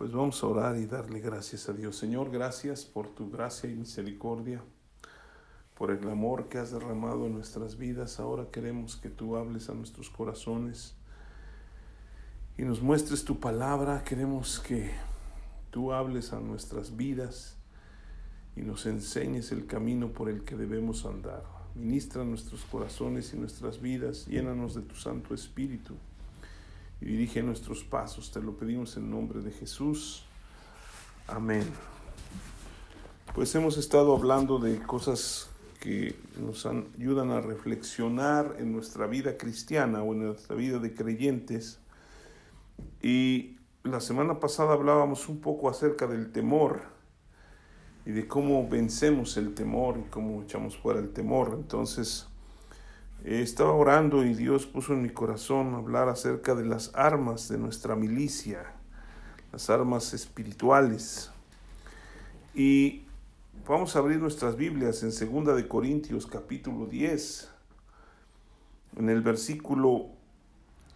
Pues vamos a orar y darle gracias a Dios. Señor, gracias por tu gracia y misericordia, por el amor que has derramado en nuestras vidas. Ahora queremos que tú hables a nuestros corazones y nos muestres tu palabra. Queremos que tú hables a nuestras vidas y nos enseñes el camino por el que debemos andar. Ministra nuestros corazones y nuestras vidas, llénanos de tu Santo Espíritu y dirige nuestros pasos. Te lo pedimos en nombre de Jesús. Amén. Pues hemos estado hablando de cosas que nos ayudan a reflexionar en nuestra vida cristiana o en nuestra vida de creyentes. Y la semana pasada hablábamos un poco acerca del temor y de cómo vencemos el temor y cómo echamos fuera el temor. Entonces, eh, estaba orando y Dios puso en mi corazón hablar acerca de las armas de nuestra milicia, las armas espirituales. Y vamos a abrir nuestras Biblias en 2 de Corintios capítulo 10. En el versículo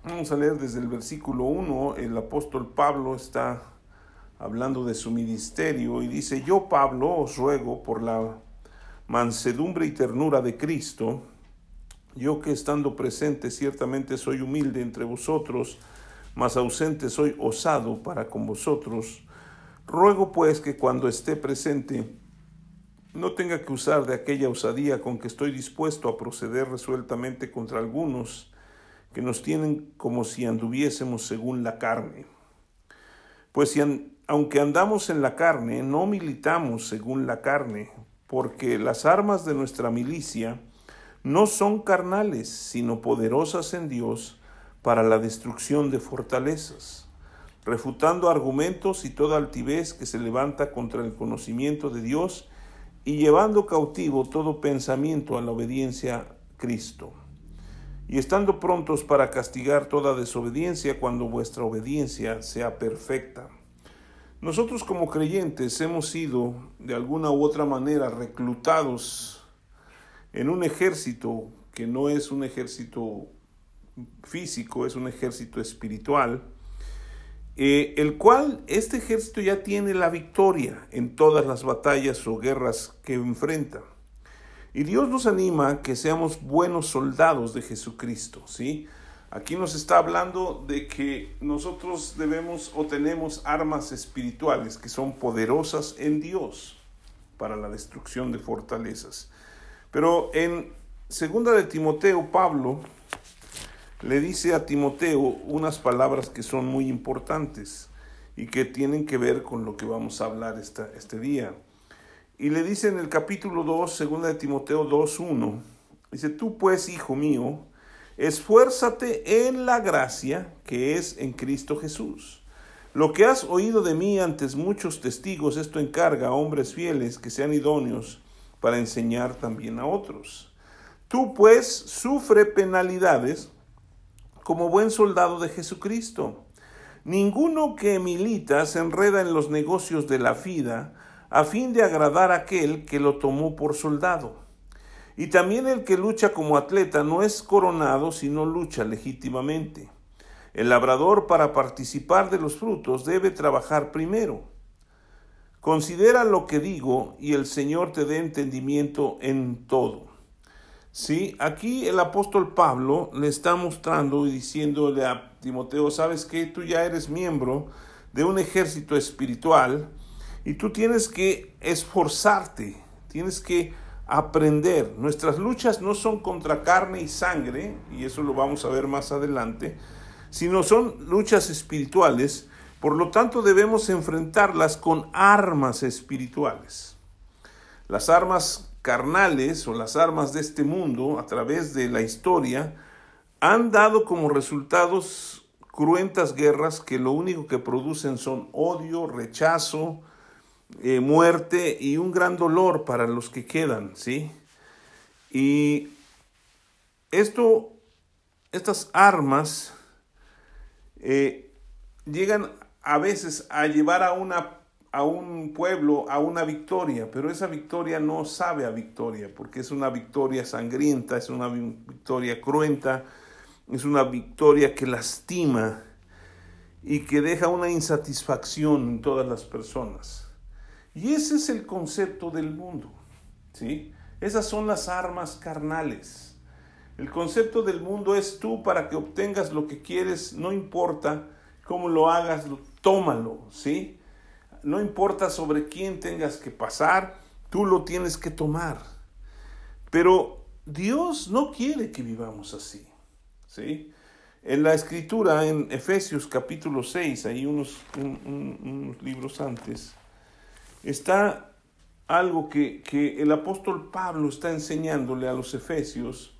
vamos a leer desde el versículo 1, el apóstol Pablo está hablando de su ministerio y dice, "Yo Pablo os ruego por la mansedumbre y ternura de Cristo, yo que estando presente ciertamente soy humilde entre vosotros, mas ausente soy osado para con vosotros. Ruego pues que cuando esté presente no tenga que usar de aquella osadía con que estoy dispuesto a proceder resueltamente contra algunos que nos tienen como si anduviésemos según la carne. Pues si aunque andamos en la carne, no militamos según la carne, porque las armas de nuestra milicia, no son carnales, sino poderosas en Dios para la destrucción de fortalezas, refutando argumentos y toda altivez que se levanta contra el conocimiento de Dios y llevando cautivo todo pensamiento a la obediencia a Cristo, y estando prontos para castigar toda desobediencia cuando vuestra obediencia sea perfecta. Nosotros como creyentes hemos sido de alguna u otra manera reclutados en un ejército que no es un ejército físico, es un ejército espiritual, eh, el cual este ejército ya tiene la victoria en todas las batallas o guerras que enfrenta. Y Dios nos anima a que seamos buenos soldados de Jesucristo, ¿sí? Aquí nos está hablando de que nosotros debemos o tenemos armas espirituales que son poderosas en Dios para la destrucción de fortalezas. Pero en segunda de Timoteo, Pablo le dice a Timoteo unas palabras que son muy importantes y que tienen que ver con lo que vamos a hablar esta, este día. Y le dice en el capítulo 2, segunda de Timoteo 2.1, dice, tú pues, hijo mío, esfuérzate en la gracia que es en Cristo Jesús. Lo que has oído de mí antes muchos testigos, esto encarga a hombres fieles que sean idóneos para enseñar también a otros. Tú pues sufre penalidades como buen soldado de Jesucristo. Ninguno que milita se enreda en los negocios de la vida a fin de agradar a aquel que lo tomó por soldado. Y también el que lucha como atleta no es coronado, sino lucha legítimamente. El labrador para participar de los frutos debe trabajar primero Considera lo que digo y el Señor te dé entendimiento en todo. Sí, aquí el apóstol Pablo le está mostrando y diciéndole a Timoteo, sabes que tú ya eres miembro de un ejército espiritual y tú tienes que esforzarte, tienes que aprender. Nuestras luchas no son contra carne y sangre, y eso lo vamos a ver más adelante, sino son luchas espirituales por lo tanto, debemos enfrentarlas con armas espirituales. Las armas carnales o las armas de este mundo a través de la historia han dado como resultados cruentas guerras que lo único que producen son odio, rechazo, eh, muerte y un gran dolor para los que quedan, ¿sí? Y esto, estas armas eh, llegan a veces a llevar a, una, a un pueblo a una victoria, pero esa victoria no sabe a victoria, porque es una victoria sangrienta, es una victoria cruenta, es una victoria que lastima. y que deja una insatisfacción en todas las personas. Y ese es el concepto del mundo, ¿sí? Esas son las armas carnales. El concepto del mundo es tú para que obtengas lo que quieres, no importa cómo lo hagas, tómalo, ¿sí? No importa sobre quién tengas que pasar, tú lo tienes que tomar. Pero Dios no quiere que vivamos así, ¿sí? En la escritura, en Efesios capítulo 6, ahí unos, libros antes, está algo que, que, el apóstol Pablo está enseñándole a los efesios.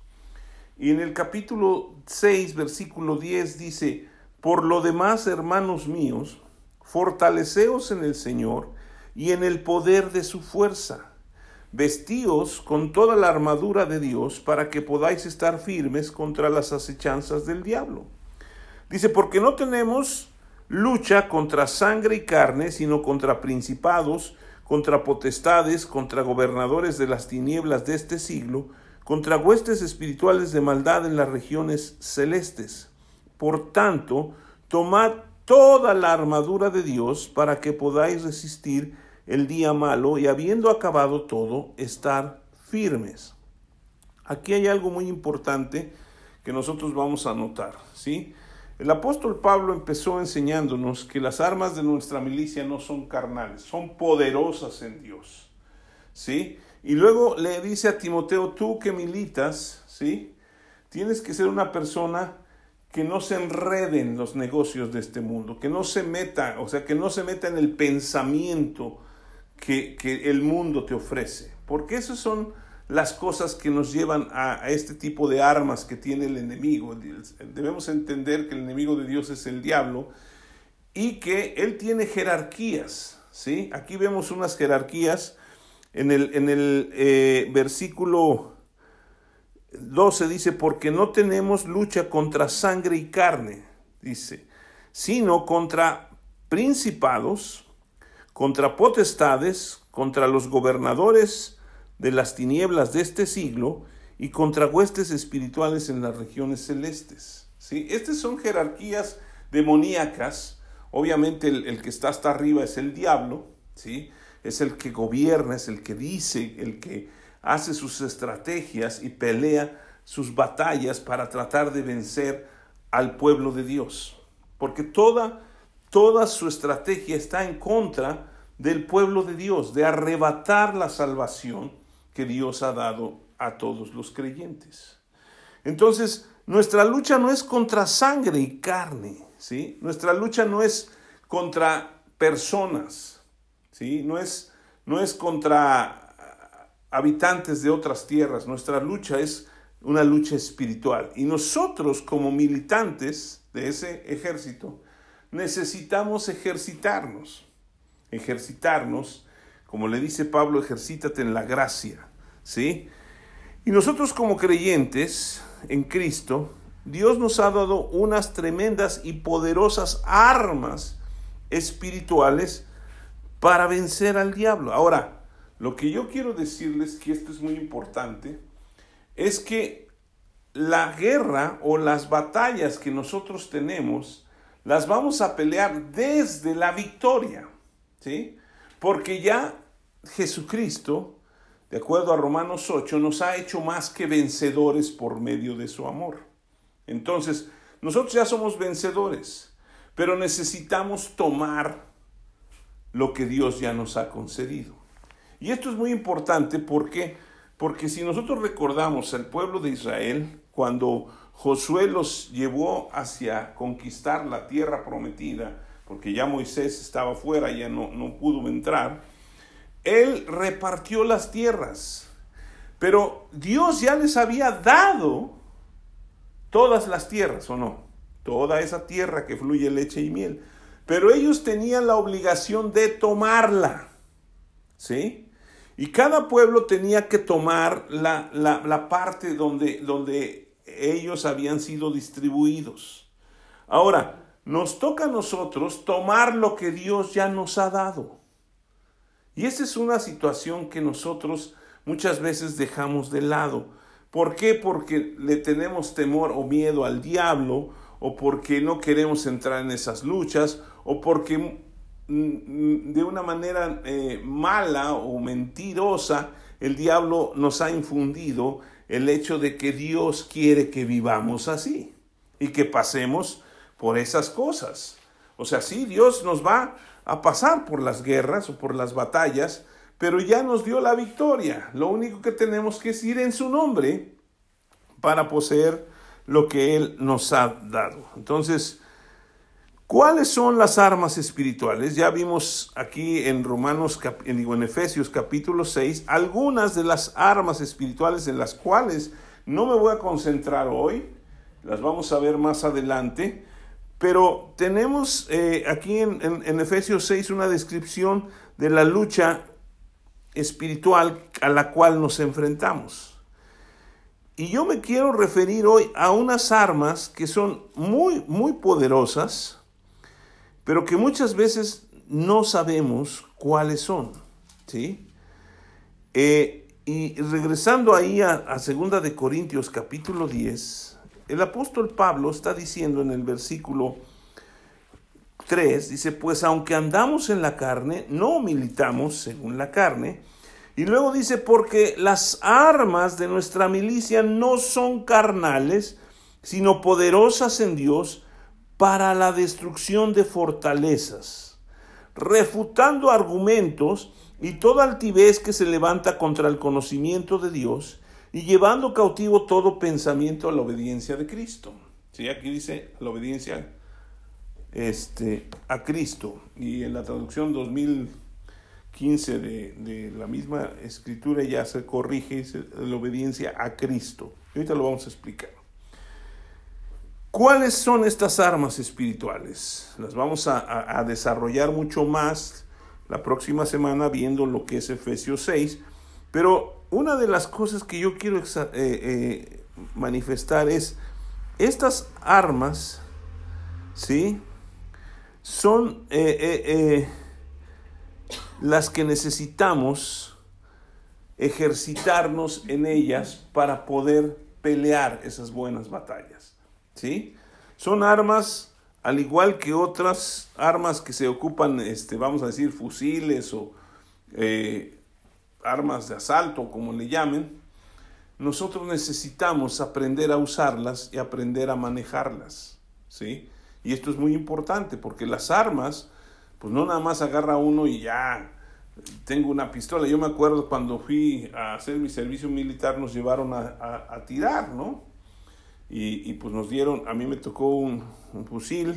Y en el capítulo 6, versículo 10 dice, por lo demás, hermanos míos, fortaleceos en el Señor y en el poder de su fuerza. Vestíos con toda la armadura de Dios para que podáis estar firmes contra las acechanzas del diablo. Dice, porque no tenemos lucha contra sangre y carne, sino contra principados, contra potestades, contra gobernadores de las tinieblas de este siglo, contra huestes espirituales de maldad en las regiones celestes. Por tanto, tomad toda la armadura de Dios para que podáis resistir el día malo y habiendo acabado todo, estar firmes. Aquí hay algo muy importante que nosotros vamos a notar, ¿sí? El apóstol Pablo empezó enseñándonos que las armas de nuestra milicia no son carnales, son poderosas en Dios, ¿sí? Y luego le dice a Timoteo, tú que militas, ¿sí? Tienes que ser una persona que no se enrede en los negocios de este mundo, que no se meta, o sea, que no se meta en el pensamiento que, el mundo te ofrece, porque esas son las cosas que nos llevan a, este tipo de armas que tiene el enemigo. Debemos entender que el enemigo de Dios es el diablo y que él tiene jerarquías, ¿sí? Aquí vemos unas jerarquías en el, en el eh, versículo 12 dice, porque no tenemos lucha contra sangre y carne, dice, sino contra principados, contra potestades, contra los gobernadores de las tinieblas de este siglo y contra huestes espirituales en las regiones celestes. ¿sí? Estas son jerarquías demoníacas. Obviamente el, el, que está hasta arriba es el diablo, ¿sí? es el que gobierna, es el que dice, el que hace sus estrategias y pelea sus batallas para tratar de vencer al pueblo de Dios. Porque toda toda su estrategia está en contra del pueblo de Dios, de arrebatar la salvación que Dios ha dado a todos los creyentes. Entonces, nuestra lucha no es contra sangre y carne, ¿sí? Nuestra lucha no es contra personas, ¿sí? No es, no es contra habitantes de otras tierras, nuestra lucha es una lucha espiritual. Y nosotros como militantes de ese ejército, necesitamos ejercitarnos. Ejercitarnos, como le dice Pablo, ejercítate en la gracia, ¿sí? Y nosotros como creyentes en Cristo, Dios nos ha dado unas tremendas y poderosas armas espirituales para vencer al diablo. Ahora, lo que yo quiero decirles, que esto es muy importante, es que la guerra o las batallas que nosotros tenemos las vamos a pelear desde la victoria, ¿sí? Porque ya Jesucristo, de acuerdo a Romanos 8, nos ha hecho más que vencedores por medio de su amor. Entonces, nosotros ya somos vencedores, pero necesitamos tomar lo que Dios ya nos ha concedido. Y esto es muy importante porque porque si nosotros recordamos al pueblo de Israel cuando Josué los llevó hacia conquistar la tierra prometida, porque ya Moisés estaba fuera, ya no, no pudo entrar, él repartió las tierras, pero Dios ya les había dado todas las tierras, ¿o no? Toda esa tierra que fluye leche y miel. Pero ellos tenían la obligación de tomarla, ¿sí? Y cada pueblo tenía que tomar la, la, la parte donde, donde ellos habían sido distribuidos. Ahora, nos toca a nosotros tomar lo que Dios ya nos ha dado. Y esa es una situación que nosotros muchas veces dejamos de lado. ¿Por qué? Porque le tenemos temor o miedo al diablo o porque no queremos entrar en esas luchas, o porque de una manera eh, mala o mentirosa el diablo nos ha infundido el hecho de que Dios quiere que vivamos así y que pasemos por esas cosas. O sea, sí, Dios nos va a pasar por las guerras o por las batallas, pero ya nos dio la victoria. Lo único que tenemos que ir en su nombre para poseer lo que Él nos ha dado. Entonces, ¿cuáles son las armas espirituales? Ya vimos aquí en Romanos, en Efesios capítulo 6, algunas de las armas espirituales en las cuales no me voy a concentrar hoy, las vamos a ver más adelante, pero tenemos eh, aquí en, en Efesios 6 una descripción de la lucha espiritual a la cual nos enfrentamos. Y yo me quiero referir hoy a unas armas que son muy, muy poderosas, pero que muchas veces no sabemos cuáles son. ¿sí? Eh, y regresando ahí a, a 2 de Corintios capítulo 10, el apóstol Pablo está diciendo en el versículo 3, dice, pues aunque andamos en la carne, no militamos según la carne, y luego dice, porque las armas de nuestra milicia no son carnales, sino poderosas en Dios para la destrucción de fortalezas, refutando argumentos y toda altivez que se levanta contra el conocimiento de Dios y llevando cautivo todo pensamiento a la obediencia de Cristo. ¿Sí? Aquí dice la obediencia este, a Cristo. Y en la traducción 2000 15 de, la misma escritura ya se corrige la obediencia a Cristo. ahorita lo vamos a explicar. ¿Cuáles son estas armas espirituales? Las vamos a, desarrollar mucho más la próxima semana viendo lo que es Efesios 6, pero una de las cosas que yo quiero eh, eh, manifestar es estas armas, ¿sí? Son... Eh, las que necesitamos ejercitarnos en ellas para poder pelear esas buenas batallas. ¿Sí? Son armas, al igual que otras armas que se ocupan, este, vamos a decir, fusiles o eh, armas de asalto, como le llamen, nosotros necesitamos aprender a usarlas y aprender a manejarlas. ¿Sí? Y esto es muy importante porque las armas pues no nada más agarra uno y ya tengo una pistola. Yo me acuerdo cuando fui a hacer mi servicio militar, nos llevaron a, tirar, ¿no? Y, pues nos dieron, a mí me tocó un, fusil,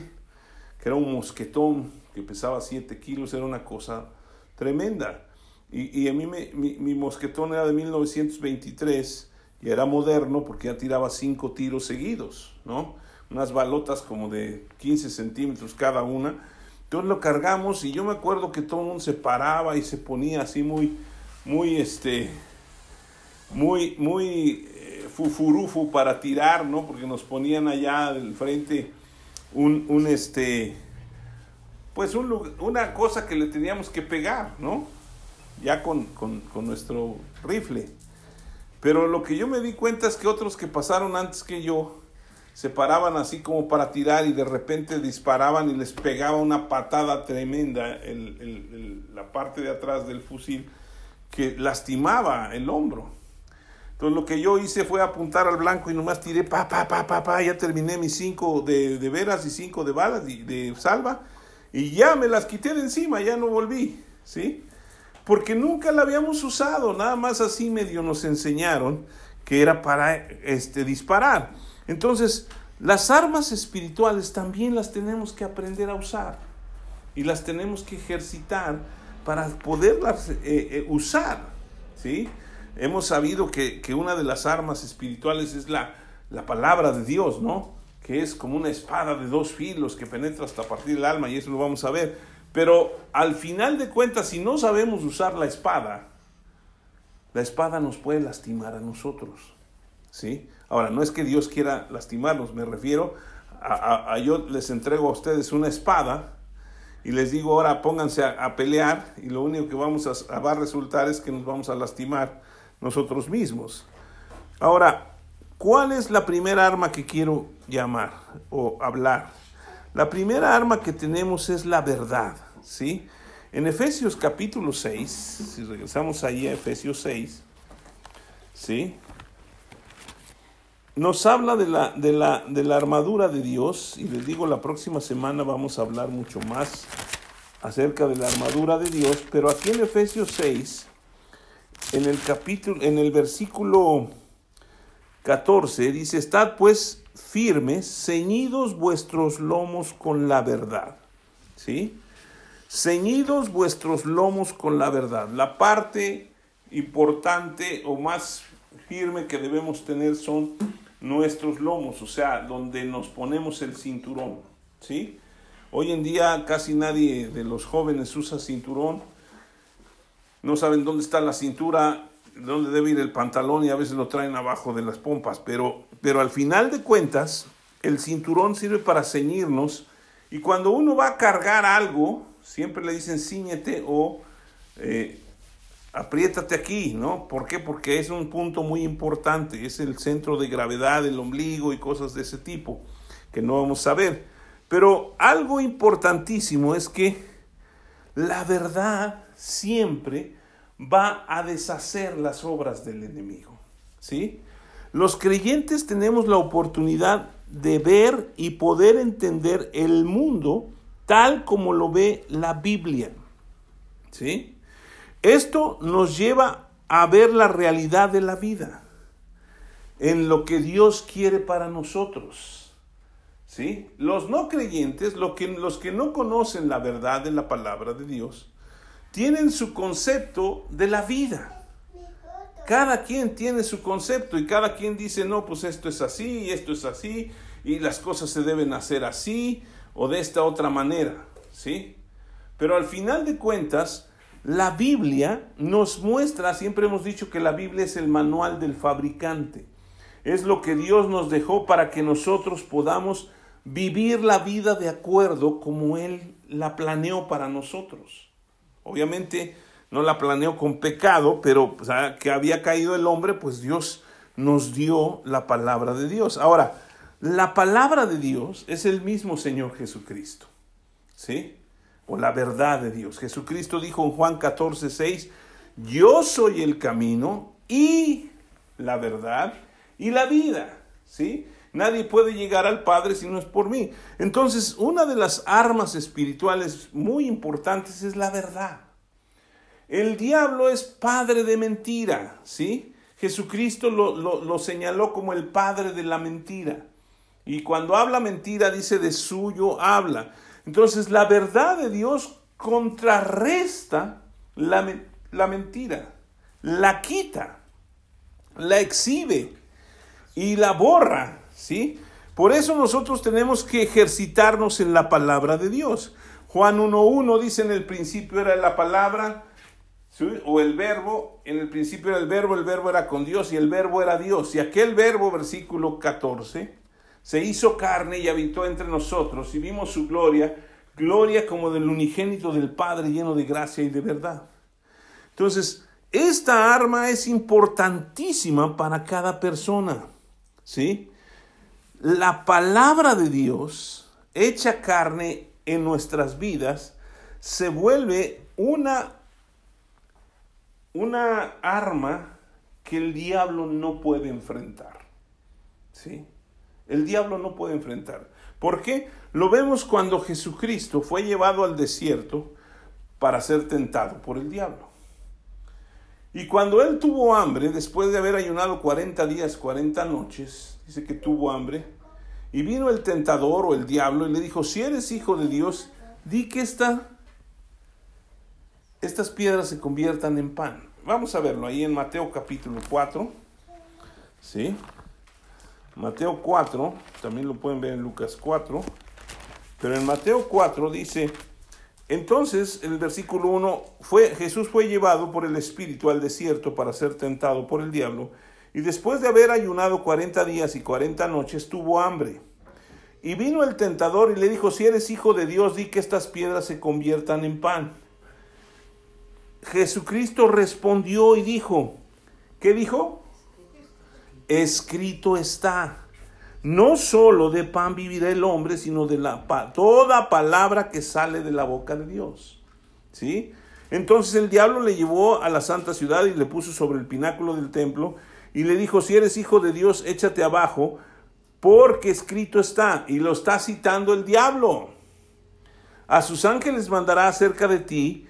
que era un mosquetón, que pesaba 7 kilos, era una cosa tremenda. Y, a mí me, mi, mi, mosquetón era de 1923 y era moderno porque ya tiraba 5 tiros seguidos, ¿no? Unas balotas como de 15 centímetros cada una entonces lo cargamos y yo me acuerdo que todo el mundo se paraba y se ponía así muy, muy, este, muy, muy fufurufu para tirar, ¿no? Porque nos ponían allá del frente un, un este, pues un, una cosa que le teníamos que pegar, ¿no? Ya con, con, con nuestro rifle. Pero lo que yo me di cuenta es que otros que pasaron antes que yo, se paraban así como para tirar y de repente disparaban y les pegaba una patada tremenda el, la parte de atrás del fusil que lastimaba el hombro. Entonces lo que yo hice fue apuntar al blanco y nomás tiré pa, pa, pa, pa, pa, ya terminé mis cinco de, de veras y cinco de balas de, de salva y ya me las quité de encima, ya no volví, ¿sí? Porque nunca la habíamos usado, nada más así medio nos enseñaron que era para este, disparar. Entonces, las armas espirituales también las tenemos que aprender a usar y las tenemos que ejercitar para poderlas eh, eh, usar. ¿sí? Hemos sabido que, una de las armas espirituales es la, la palabra de Dios, ¿no? que es como una espada de dos filos que penetra hasta partir el alma, y eso lo vamos a ver. Pero al final de cuentas, si no sabemos usar la espada, la espada nos puede lastimar a nosotros. ¿sí? Ahora, no es que Dios quiera lastimarlos, me refiero a, yo les entrego a ustedes una espada y les digo ahora pónganse a, pelear y lo único que vamos a, a, va a resultar es que nos vamos a lastimar nosotros mismos. Ahora, ¿cuál es la primera arma que quiero llamar o hablar? La primera arma que tenemos es la verdad, ¿sí? En Efesios capítulo 6, si regresamos ahí a Efesios 6, ¿sí? Nos habla de la, de, la, de la armadura de Dios, y les digo, la próxima semana vamos a hablar mucho más acerca de la armadura de Dios, pero aquí en Efesios 6, en el capítulo, en el versículo 14, dice, estad pues firmes, ceñidos vuestros lomos con la verdad. ¿Sí? Ceñidos vuestros lomos con la verdad. La parte importante o más firme que debemos tener son nuestros lomos, o sea, donde nos ponemos el cinturón. ¿Sí? Hoy en día casi nadie de los jóvenes usa cinturón. No saben dónde está la cintura, dónde debe ir el pantalón y a veces lo traen abajo de las pompas. Pero, pero al final de cuentas, el cinturón sirve para ceñirnos. Y cuando uno va a cargar algo, siempre le dicen ciñete o eh, apriétate aquí, ¿no? ¿Por qué? Porque es un punto muy importante. Es el centro de gravedad del ombligo y cosas de ese tipo que no vamos a ver. Pero algo importantísimo es que la verdad siempre va a deshacer las obras del enemigo. ¿Sí? Los creyentes tenemos la oportunidad de ver y poder entender el mundo tal como lo ve la Biblia. ¿Sí? Esto nos lleva a ver la realidad de la vida, en lo que Dios quiere para nosotros. ¿Sí? Los no creyentes, que, los que no conocen la verdad de la palabra de Dios, tienen su concepto de la vida. Cada quien tiene su concepto y cada quien dice, no, pues esto es así y esto es así y las cosas se deben hacer así o de esta otra manera, ¿sí? Pero al final de cuentas, la Biblia nos muestra, siempre hemos dicho que la Biblia es el manual del fabricante. Es lo que Dios nos dejó para que nosotros podamos vivir la vida de acuerdo como Él la planeó para nosotros. Obviamente no la planeó con pecado, pero que había caído el hombre, pues Dios nos dio la palabra de Dios. Ahora, la palabra de Dios es el mismo Señor Jesucristo, ¿sí? O la verdad de Dios. Jesucristo dijo en Juan 14, 6, yo soy el camino y la verdad y la vida, ¿sí? Nadie puede llegar al Padre si no es por mí. Entonces, una de las armas espirituales muy importantes es la verdad. El diablo es padre de mentira, ¿sí? Jesucristo lo, lo, señaló como el padre de la mentira. Y cuando habla mentira, dice de suyo habla. Entonces, la verdad de Dios contrarresta la, la mentira, la quita, la exhibe y la borra. ¿Sí? Por eso nosotros tenemos que ejercitarnos en la palabra de Dios. Juan 1.1 dice en el principio era la palabra, o el verbo, en el principio era el verbo, el verbo era con Dios y el verbo era Dios. Y aquel verbo, versículo 14, se hizo carne y habitó entre nosotros y vimos su gloria, gloria como del unigénito del Padre lleno de gracia y de verdad. Entonces, esta arma es importantísima para cada persona, ¿sí? La palabra de Dios, hecha carne en nuestras vidas, se vuelve una, una arma que el diablo no puede enfrentar. ¿Sí? El diablo no puede enfrentar. ¿Por qué? Lo vemos cuando Jesucristo fue llevado al desierto para ser tentado por el diablo. Y cuando él tuvo hambre, después de haber ayunado 40 días, 40 noches, dice que tuvo hambre, y vino el tentador o el diablo y le dijo, si eres hijo de Dios, di que esta, estas piedras se conviertan en pan. Vamos a verlo ahí en Mateo capítulo 4. ¿Sí? Mateo 4, también lo pueden ver en Lucas 4. Pero en Mateo 4 dice, entonces, el versículo 1, fue, Jesús fue llevado por el Espíritu al desierto para ser tentado por el diablo, y después de haber ayunado 40 días y 40 noches, tuvo hambre. Y vino el tentador y le dijo, si eres hijo de Dios, di que estas piedras se conviertan en pan. Jesucristo respondió y dijo, ¿qué dijo? escrito está. No solo de pan vivirá el hombre, sino de la toda palabra que sale de la boca de Dios. ¿Sí? Entonces el diablo le llevó a la santa ciudad y le puso sobre el pináculo del templo y le dijo, si eres hijo de Dios, échate abajo, porque escrito está, y lo está citando el diablo. A sus ángeles mandará acerca de ti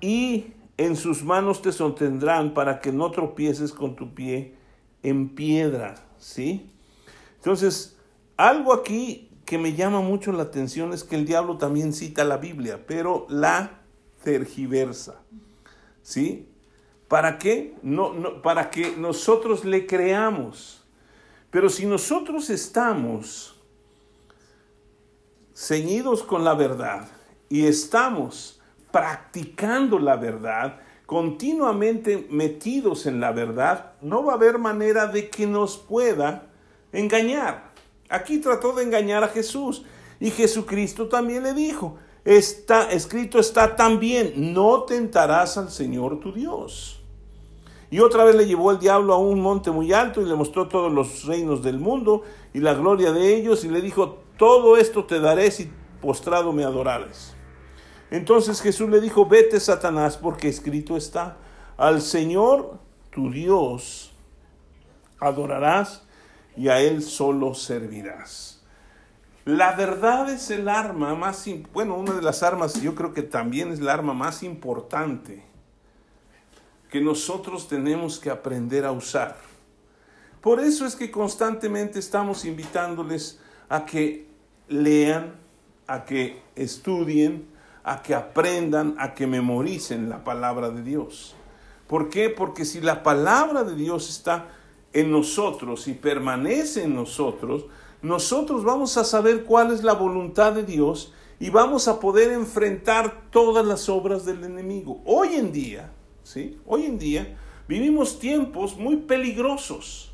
y en sus manos te sostendrán para que no tropieces con tu pie en piedra, ¿sí? Entonces, algo aquí que me llama mucho la atención es que el diablo también cita la Biblia, pero la tergiversa, ¿sí? ¿Para qué? No, no, para que nosotros le creamos. Pero si nosotros estamos ceñidos con la verdad y estamos practicando la verdad, continuamente metidos en la verdad, no va a haber manera de que nos pueda engañar. Aquí trató de engañar a Jesús y Jesucristo también le dijo, está escrito está también, no tentarás al Señor tu Dios. Y otra vez le llevó el diablo a un monte muy alto y le mostró todos los reinos del mundo y la gloria de ellos y le dijo, todo esto te daré si postrado me adorares. Entonces Jesús le dijo, vete Satanás, porque escrito está, al Señor tu Dios adorarás y a Él solo servirás. La verdad es el arma más, bueno, una de las armas, yo creo que también es la arma más importante que nosotros tenemos que aprender a usar. Por eso es que constantemente estamos invitándoles a que lean, a que estudien, a que aprendan, a que memoricen la palabra de Dios. ¿Por qué? Porque si la palabra de Dios está en nosotros y permanece en nosotros, nosotros vamos a saber cuál es la voluntad de Dios y vamos a poder enfrentar todas las obras del enemigo. Hoy en día, ¿sí? Hoy en día vivimos tiempos muy peligrosos,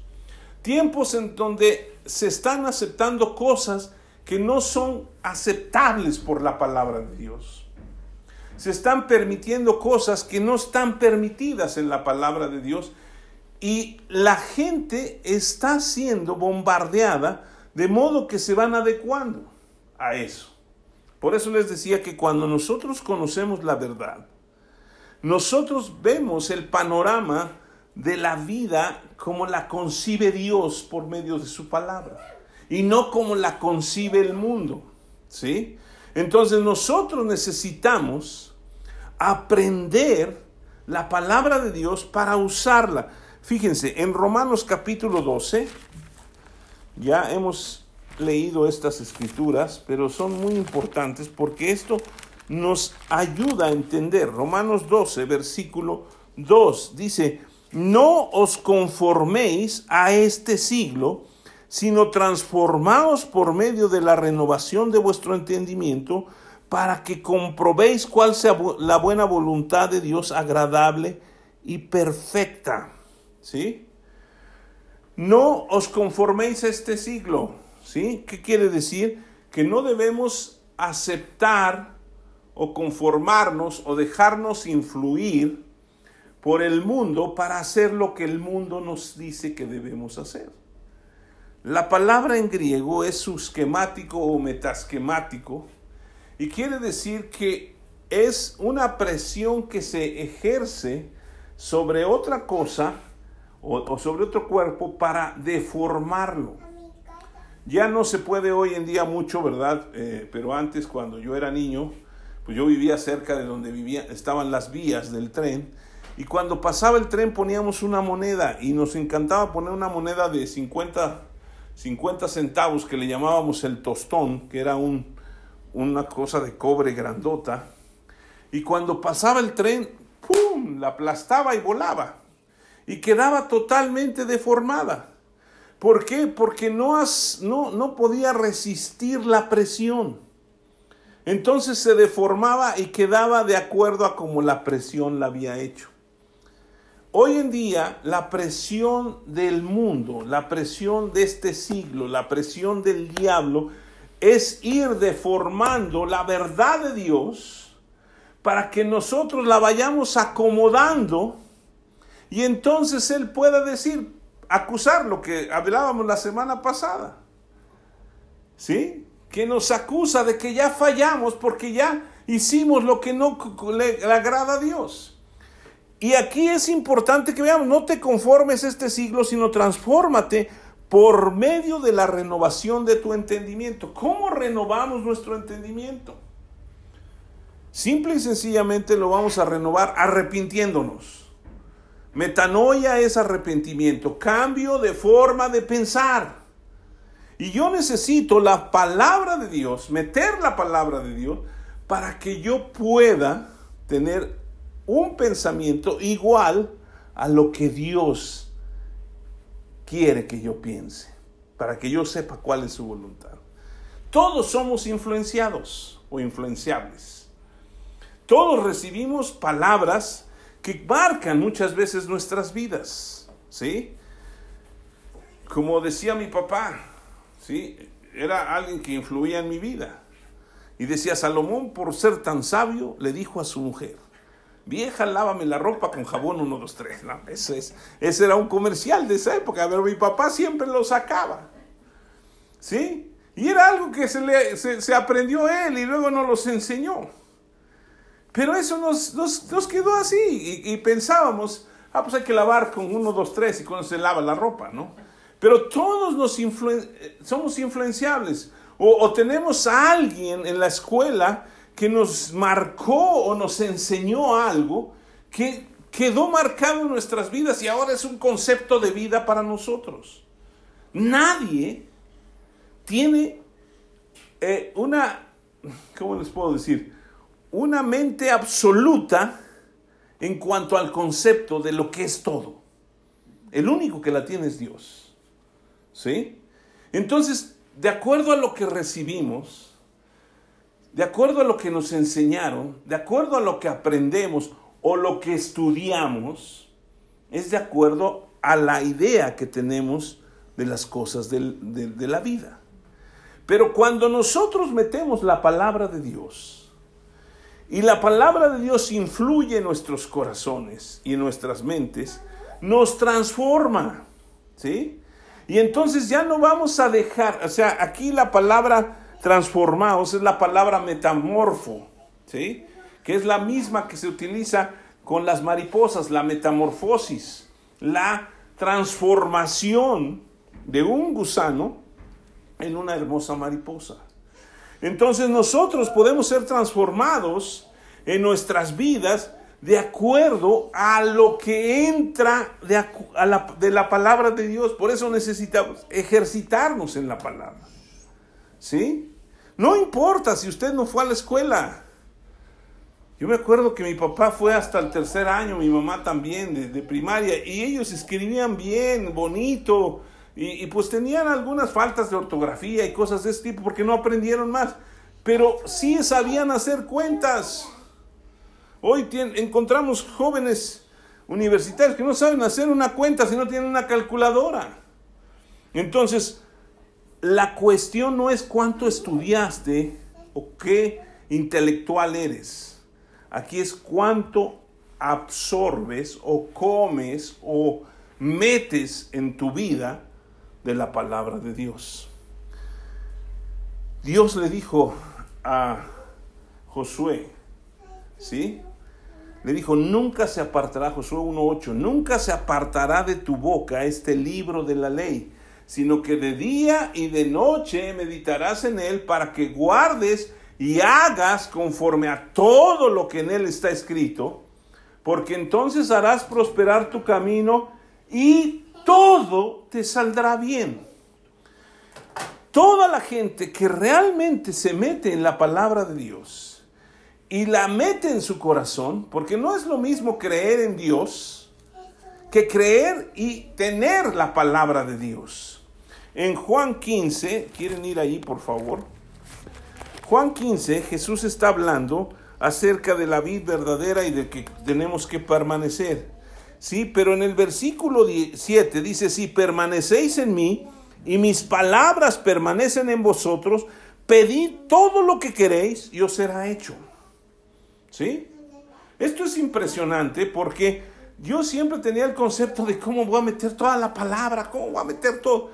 tiempos en donde se están aceptando cosas que no son aceptables por la palabra de Dios. Se están permitiendo cosas que no están permitidas en la palabra de Dios y la gente está siendo bombardeada de modo que se van adecuando a eso. Por eso les decía que cuando nosotros conocemos la verdad, nosotros vemos el panorama de la vida como la concibe Dios por medio de su palabra y no como la concibe el mundo. ¿Sí? Entonces nosotros necesitamos aprender la palabra de Dios para usarla. Fíjense, en Romanos capítulo 12, ya hemos leído estas escrituras, pero son muy importantes porque esto nos ayuda a entender. Romanos 12, versículo 2, dice, no os conforméis a este siglo, sino transformaos por medio de la renovación de vuestro entendimiento, para que comprobéis cuál sea la buena voluntad de Dios agradable y perfecta. ¿Sí? No os conforméis a este siglo. ¿Sí? ¿Qué quiere decir? Que no debemos aceptar o conformarnos o dejarnos influir por el mundo para hacer lo que el mundo nos dice que debemos hacer. La palabra en griego es susquemático o metasquemático y quiere decir que es una presión que se ejerce sobre otra cosa o, sobre otro cuerpo para deformarlo. Ya no se puede hoy en día mucho, ¿verdad? Eh, pero antes cuando yo era niño, pues yo vivía cerca de donde vivía, estaban las vías del tren y cuando pasaba el tren poníamos una moneda y nos encantaba poner una moneda de 50 50 centavos que le llamábamos el tostón, que era un, una cosa de cobre grandota, y cuando pasaba el tren, ¡pum!, la aplastaba y volaba, y quedaba totalmente deformada. ¿Por qué? Porque no, has, no, no podía resistir la presión. Entonces se deformaba y quedaba de acuerdo a como la presión la había hecho. Hoy en día la presión del mundo, la presión de este siglo, la presión del diablo es ir deformando la verdad de Dios para que nosotros la vayamos acomodando y entonces Él pueda decir, acusar lo que hablábamos la semana pasada. ¿Sí? Que nos acusa de que ya fallamos porque ya hicimos lo que no le, agrada a Dios. Y aquí es importante que veamos, no te conformes este siglo, sino transfórmate por medio de la renovación de tu entendimiento. ¿Cómo renovamos nuestro entendimiento? Simple y sencillamente lo vamos a renovar arrepintiéndonos. Metanoia es arrepentimiento, cambio de forma de pensar. Y yo necesito la palabra de Dios, meter la palabra de Dios, para que yo pueda tener un pensamiento igual a lo que Dios quiere que yo piense, para que yo sepa cuál es su voluntad. Todos somos influenciados o influenciables. Todos recibimos palabras que marcan muchas veces nuestras vidas, ¿sí? Como decía mi papá, ¿sí? Era alguien que influía en mi vida. Y decía, Salomón, por ser tan sabio, le dijo a su mujer, vieja, lávame la ropa con jabón 1, 2, 3. No, es, ese era un comercial de esa época, pero mi papá siempre lo sacaba. ¿Sí? Y era algo que se, le, se, aprendió él y luego nos los enseñó. Pero eso nos, nos, quedó así y, pensábamos, ah, pues hay que lavar con 1, 2, 3 y cuando se lava la ropa, ¿no? Pero todos nos somos influenciables. O, tenemos a alguien en la escuela que nos marcó o nos enseñó algo que quedó marcado en nuestras vidas y ahora es un concepto de vida para nosotros. Nadie tiene eh, una, ¿cómo les puedo decir? Una mente absoluta en cuanto al concepto de lo que es todo. El único que la tiene es Dios. ¿Sí? Entonces, de acuerdo a lo que recibimos, de acuerdo a lo que nos enseñaron, de acuerdo a lo que aprendemos o lo que estudiamos, es de acuerdo a la idea que tenemos de las cosas de, de la vida. Pero cuando nosotros metemos la palabra de Dios, y la palabra de Dios influye en nuestros corazones y en nuestras mentes, nos transforma, ¿sí? Y entonces ya no vamos a dejar, o sea, aquí la palabra transformados es la palabra metamorfo, ¿sí? Que es la misma que se utiliza con las mariposas, la metamorfosis, la transformación de un gusano en una hermosa mariposa. Entonces nosotros podemos ser transformados en nuestras vidas de acuerdo a lo que entra de, la, de la palabra de Dios. Por eso necesitamos ejercitarnos en la palabra. ¿Sí? No importa si usted no fue a la escuela. Yo me acuerdo que mi papá fue hasta el tercer año, mi mamá también, de, primaria, y ellos escribían bien, bonito, y, pues tenían algunas faltas de ortografía y cosas de ese tipo, porque no aprendieron más, pero sí sabían hacer cuentas. Hoy encontramos jóvenes universitarios que no saben hacer una cuenta si no tienen una calculadora. Entonces, la cuestión no es cuánto estudiaste o qué intelectual eres. Aquí es cuánto absorbes o comes o metes en tu vida de la palabra de Dios. Dios le dijo a Josué, ¿sí? Le dijo, nunca se apartará, Josué 1.8, nunca se apartará de tu boca este libro de la ley, sino que de día y de noche meditarás en él para que guardes y hagas conforme a todo lo que en él está escrito, porque entonces harás prosperar tu camino y todo te saldrá bien. Toda la gente que realmente se mete en la palabra de Dios, y la mete en su corazón, porque no es lo mismo creer en Dios que creer y tener la palabra de Dios. En Juan 15, ¿quieren ir ahí por favor? Juan 15, Jesús está hablando acerca de la vida verdadera y de que tenemos que permanecer. Sí, pero en el versículo 7 dice, si permanecéis en mí y mis palabras permanecen en vosotros, pedid todo lo que queréis y os será hecho. ¿Sí? Esto es impresionante porque yo siempre tenía el concepto de cómo voy a meter toda la palabra, cómo voy a meter todo.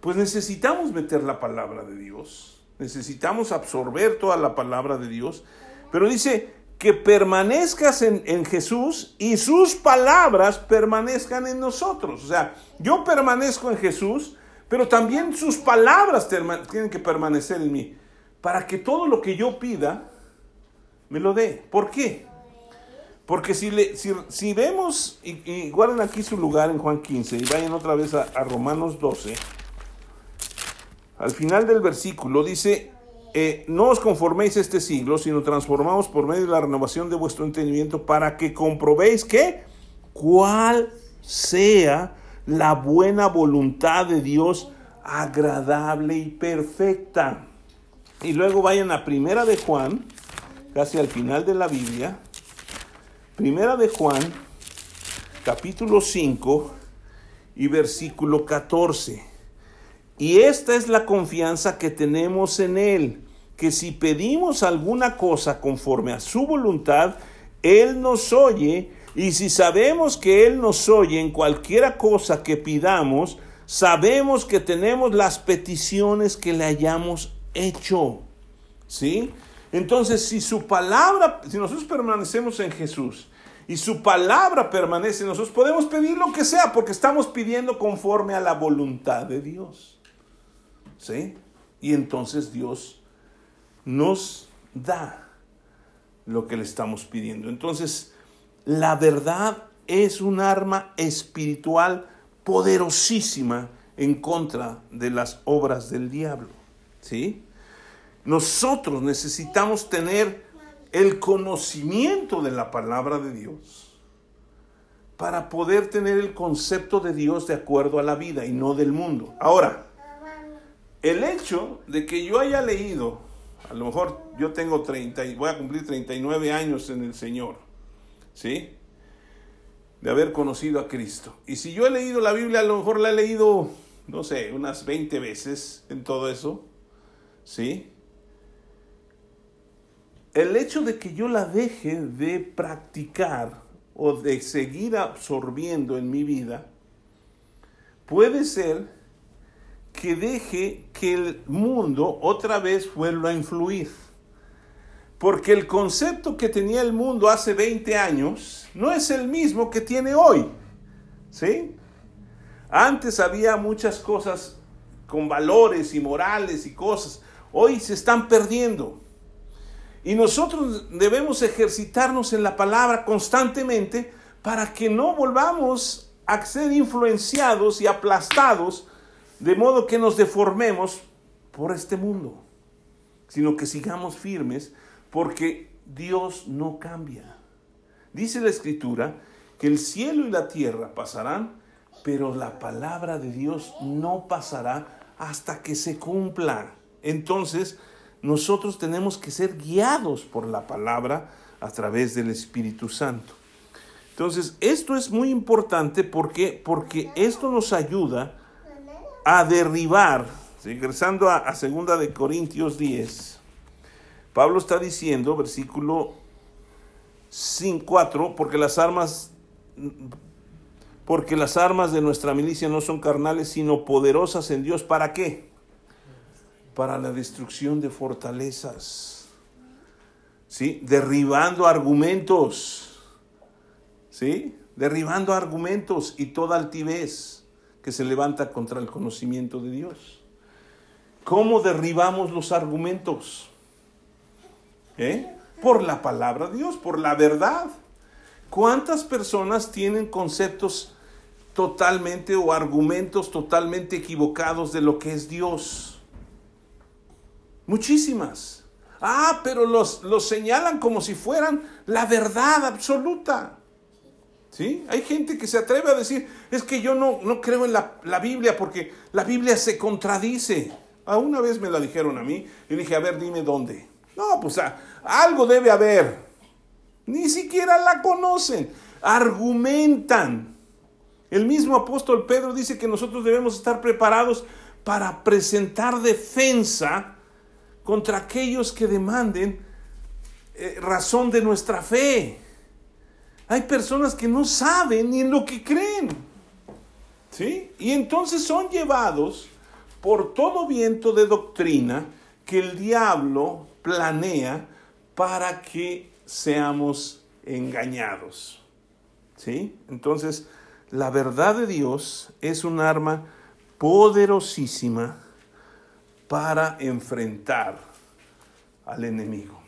Pues necesitamos meter la palabra de Dios, necesitamos absorber toda la palabra de Dios, pero dice que permanezcas en, en Jesús y sus palabras permanezcan en nosotros. O sea, yo permanezco en Jesús, pero también sus palabras tienen que permanecer en mí, para que todo lo que yo pida, me lo dé. ¿Por qué? Porque si, le, si, vemos, y, guarden aquí su lugar en Juan 15 y vayan otra vez a, Romanos 12, al final del versículo dice, eh, no os conforméis este siglo, sino transformamos por medio de la renovación de vuestro entendimiento para que comprobéis que cuál sea la buena voluntad de Dios agradable y perfecta. Y luego vayan a Primera de Juan, casi al final de la Biblia, Primera de Juan, capítulo 5 y versículo 14. Y esta es la confianza que tenemos en Él, que si pedimos alguna cosa conforme a su voluntad, Él nos oye, y si sabemos que Él nos oye en cualquiera cosa que pidamos, sabemos que tenemos las peticiones que le hayamos hecho. ¿Sí? Entonces, si su palabra, si nosotros permanecemos en Jesús y su palabra permanece en nosotros, podemos pedir lo que sea porque estamos pidiendo conforme a la voluntad de Dios. ¿Sí? Y entonces Dios nos da lo que le estamos pidiendo. Entonces, la verdad es un arma espiritual poderosísima en contra de las obras del diablo. ¿Sí? Nosotros necesitamos tener el conocimiento de la palabra de Dios para poder tener el concepto de Dios de acuerdo a la vida y no del mundo. Ahora, el hecho de que yo haya leído, a lo mejor yo tengo 30 y voy a cumplir 39 años en el Señor, ¿sí? De haber conocido a Cristo. Y si yo he leído la Biblia, a lo mejor la he leído, no sé, unas 20 veces en todo eso, ¿sí? El hecho de que yo la deje de practicar o de seguir absorbiendo en mi vida, puede ser que deje que el mundo otra vez vuelva a influir. Porque el concepto que tenía el mundo hace 20 años no es el mismo que tiene hoy. ¿Sí? Antes había muchas cosas con valores y morales y cosas. Hoy se están perdiendo. Y nosotros debemos ejercitarnos en la palabra constantemente para que no volvamos a ser influenciados y aplastados de modo que nos deformemos por este mundo, sino que sigamos firmes porque Dios no cambia. Dice la escritura que el cielo y la tierra pasarán, pero la palabra de Dios no pasará hasta que se cumpla. Entonces, nosotros tenemos que ser guiados por la palabra a través del Espíritu Santo. Entonces, esto es muy importante porque, porque esto nos ayuda a derribar, regresando a, a 2 de Corintios 10, Pablo está diciendo, versículo 4, porque las armas porque las armas de nuestra milicia no son carnales, sino poderosas en Dios. ¿Para qué? Para la destrucción de fortalezas, ¿sí? Derribando argumentos, ¿sí? Derribando argumentos y toda altivez que se levanta contra el conocimiento de Dios. ¿Cómo derribamos los argumentos? ¿Eh? Por la palabra de Dios, por la verdad. ¿Cuántas personas tienen conceptos totalmente o argumentos totalmente equivocados de lo que es Dios? Muchísimas. Ah, pero los, los señalan como si fueran la verdad absoluta. ¿Sí? Hay gente que se atreve a decir, es que yo no, no creo en la, la, Biblia porque la Biblia se contradice. Ah, una vez me la dijeron a mí y dije, a ver, dime dónde. No, pues algo debe haber. Ni siquiera la conocen. Argumentan. El mismo apóstol Pedro dice que nosotros debemos estar preparados para presentar defensa contra aquellos que demanden eh, razón de nuestra fe. Hay personas que no saben ni en lo que creen. ¿Sí? Y entonces son llevados por todo viento de doctrina que el diablo planea para que seamos engañados. ¿Sí? Entonces, la verdad de Dios es un arma poderosísima para enfrentar al enemigo.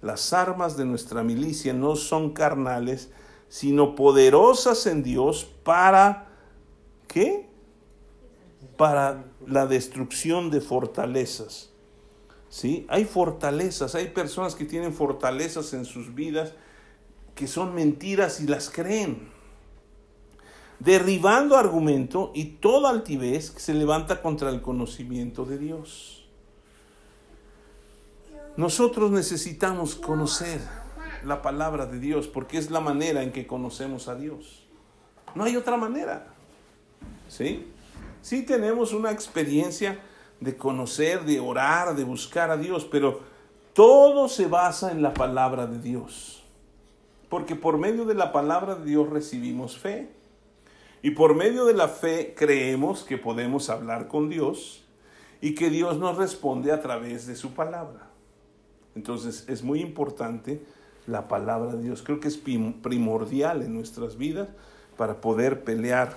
Las armas de nuestra milicia no son carnales, sino poderosas en Dios para ¿qué? Para la destrucción de fortalezas. ¿Sí? Hay fortalezas, hay personas que tienen fortalezas en sus vidas que son mentiras y las creen. Derribando argumento y toda altivez que se levanta contra el conocimiento de Dios. Nosotros necesitamos conocer la palabra de Dios porque es la manera en que conocemos a Dios. No hay otra manera. ¿Sí? Sí tenemos una experiencia de conocer, de orar, de buscar a Dios, pero todo se basa en la palabra de Dios. Porque por medio de la palabra de Dios recibimos fe. Y por medio de la fe creemos que podemos hablar con Dios y que Dios nos responde a través de su palabra. Entonces es muy importante la palabra de Dios. Creo que es primordial en nuestras vidas para poder pelear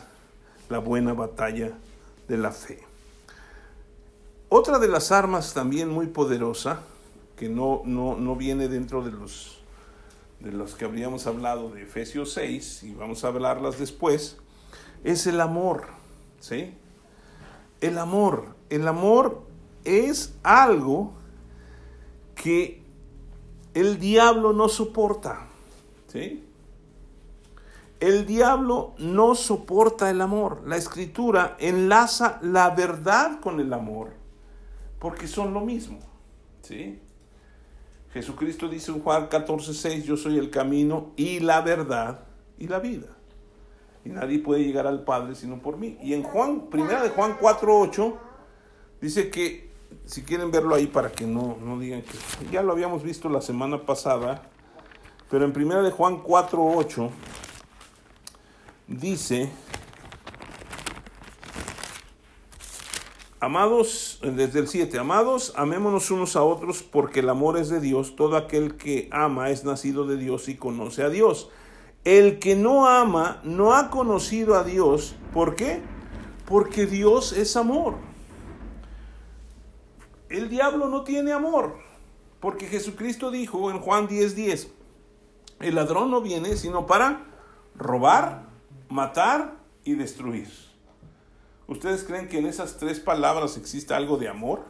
la buena batalla de la fe. Otra de las armas también muy poderosa, que no, no, viene dentro de los, de los que habríamos hablado de Efesios 6, y vamos a hablarlas después, es el amor. ¿sí? El amor. El amor es algo que el diablo no soporta. ¿Sí? El diablo no soporta el amor. La escritura enlaza la verdad con el amor, porque son lo mismo. ¿Sí? Jesucristo dice en Juan 14:6, yo soy el camino y la verdad y la vida. Y nadie puede llegar al Padre sino por mí. Y en Juan, primera de Juan 4:8 dice que si quieren verlo ahí para que no, no digan que ya lo habíamos visto la semana pasada, pero en primera de Juan 4:8 dice Amados, desde el 7, amados, amémonos unos a otros porque el amor es de Dios. Todo aquel que ama es nacido de Dios y conoce a Dios. El que no ama no ha conocido a Dios. ¿Por qué? Porque Dios es amor. El diablo no tiene amor, porque Jesucristo dijo en Juan 10:10, 10, el ladrón no viene sino para robar, matar y destruir. ¿Ustedes creen que en esas tres palabras existe algo de amor?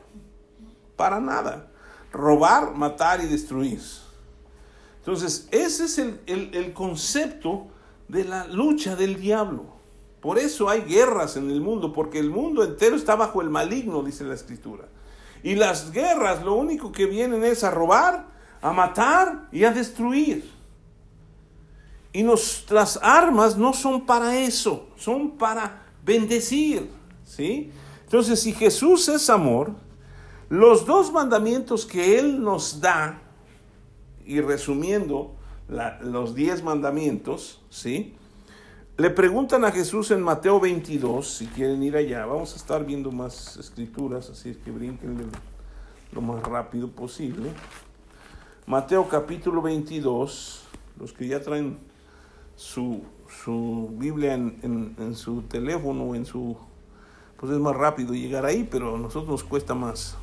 Para nada. Robar, matar y destruir. Entonces, ese es el, el concepto de la lucha del diablo. Por eso hay guerras en el mundo, porque el mundo entero está bajo el maligno, dice la escritura. Y las guerras lo único que vienen es a robar, a matar y a destruir. Y nuestras armas no son para eso, son para bendecir. ¿sí? Entonces, si Jesús es amor, los dos mandamientos que Él nos da, y resumiendo los diez mandamientos, ¿sí? Le preguntan a Jesús en Mateo 22, si quieren ir allá, vamos a estar viendo más escrituras, así es que brinquen lo más rápido posible. Mateo capítulo 22, los que ya traen su, su Biblia en, en, su teléfono en su... Pues es más rápido llegar ahí, pero a nosotros nos cuesta más.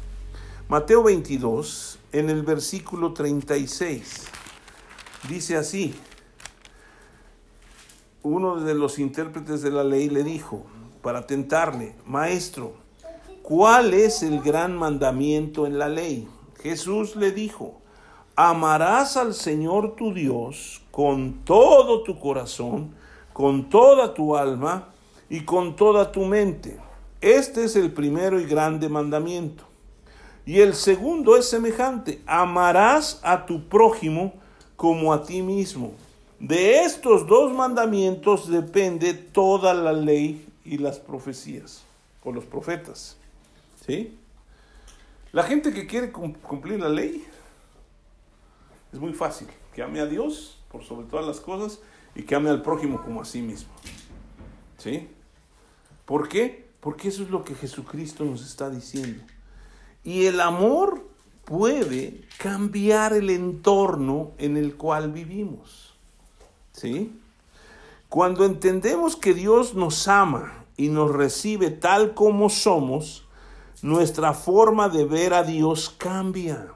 Mateo 22, en el versículo 36, dice así uno de los intérpretes de la ley le dijo, para tentarle, Maestro, ¿cuál es el gran mandamiento en la ley? Jesús le dijo, amarás al Señor tu Dios con todo tu corazón, con toda tu alma y con toda tu mente. Este es el primero y grande mandamiento. Y el segundo es semejante, amarás a tu prójimo como a ti mismo. De estos dos mandamientos depende toda la ley y las profecías, o los profetas. ¿Sí? La gente que quiere cumplir la ley es muy fácil. que ame a Dios por sobre todas las cosas y que ame al prójimo como a sí mismo. ¿Sí? ¿Por qué? Porque eso es lo que Jesucristo nos está diciendo. Y el amor puede cambiar el entorno en el cual vivimos. ¿Sí? Cuando entendemos que Dios nos ama y nos recibe tal como somos, nuestra forma de ver a Dios cambia.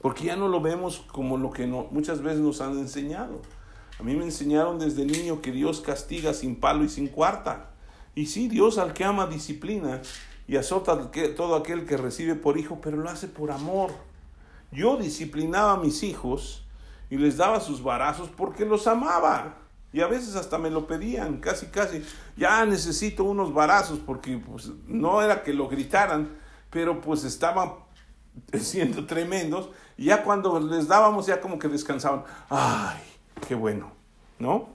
Porque ya no lo vemos como lo que muchas veces nos han enseñado. A mí me enseñaron desde niño que Dios castiga sin palo y sin cuarta. Y sí, Dios al que ama disciplina y azota todo aquel que recibe por hijo, pero lo hace por amor. Yo disciplinaba a mis hijos y les daba sus barazos porque los amaba. Y a veces hasta me lo pedían, casi, casi. Ya necesito unos barazos porque pues, no era que lo gritaran, pero pues estaban siendo tremendos. Y ya cuando les dábamos, ya como que descansaban. ¡Ay, qué bueno! ¿No?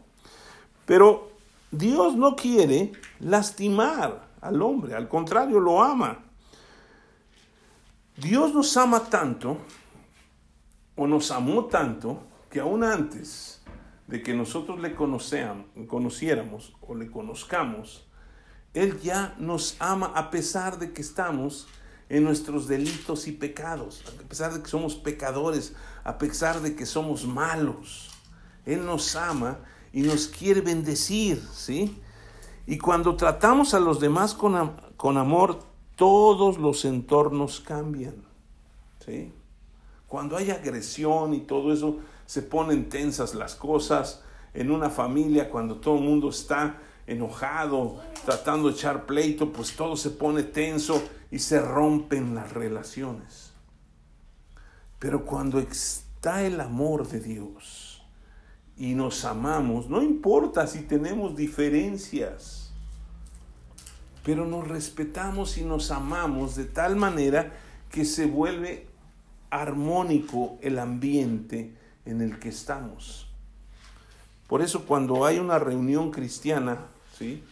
Pero Dios no quiere lastimar al hombre, al contrario, lo ama. Dios nos ama tanto, o nos amó tanto, que aún antes de que nosotros le conociéramos o le conozcamos, Él ya nos ama a pesar de que estamos en nuestros delitos y pecados, a pesar de que somos pecadores, a pesar de que somos malos. Él nos ama y nos quiere bendecir, ¿sí? Y cuando tratamos a los demás con, con amor, todos los entornos cambian. ¿sí? Cuando hay agresión y todo eso, se ponen tensas las cosas. En una familia, cuando todo el mundo está enojado, tratando de echar pleito, pues todo se pone tenso y se rompen las relaciones. Pero cuando está el amor de Dios, y nos amamos, no importa si tenemos diferencias, pero nos respetamos y nos amamos de tal manera que se vuelve armónico el ambiente en el que estamos. Por eso cuando hay una reunión cristiana, ¿sí?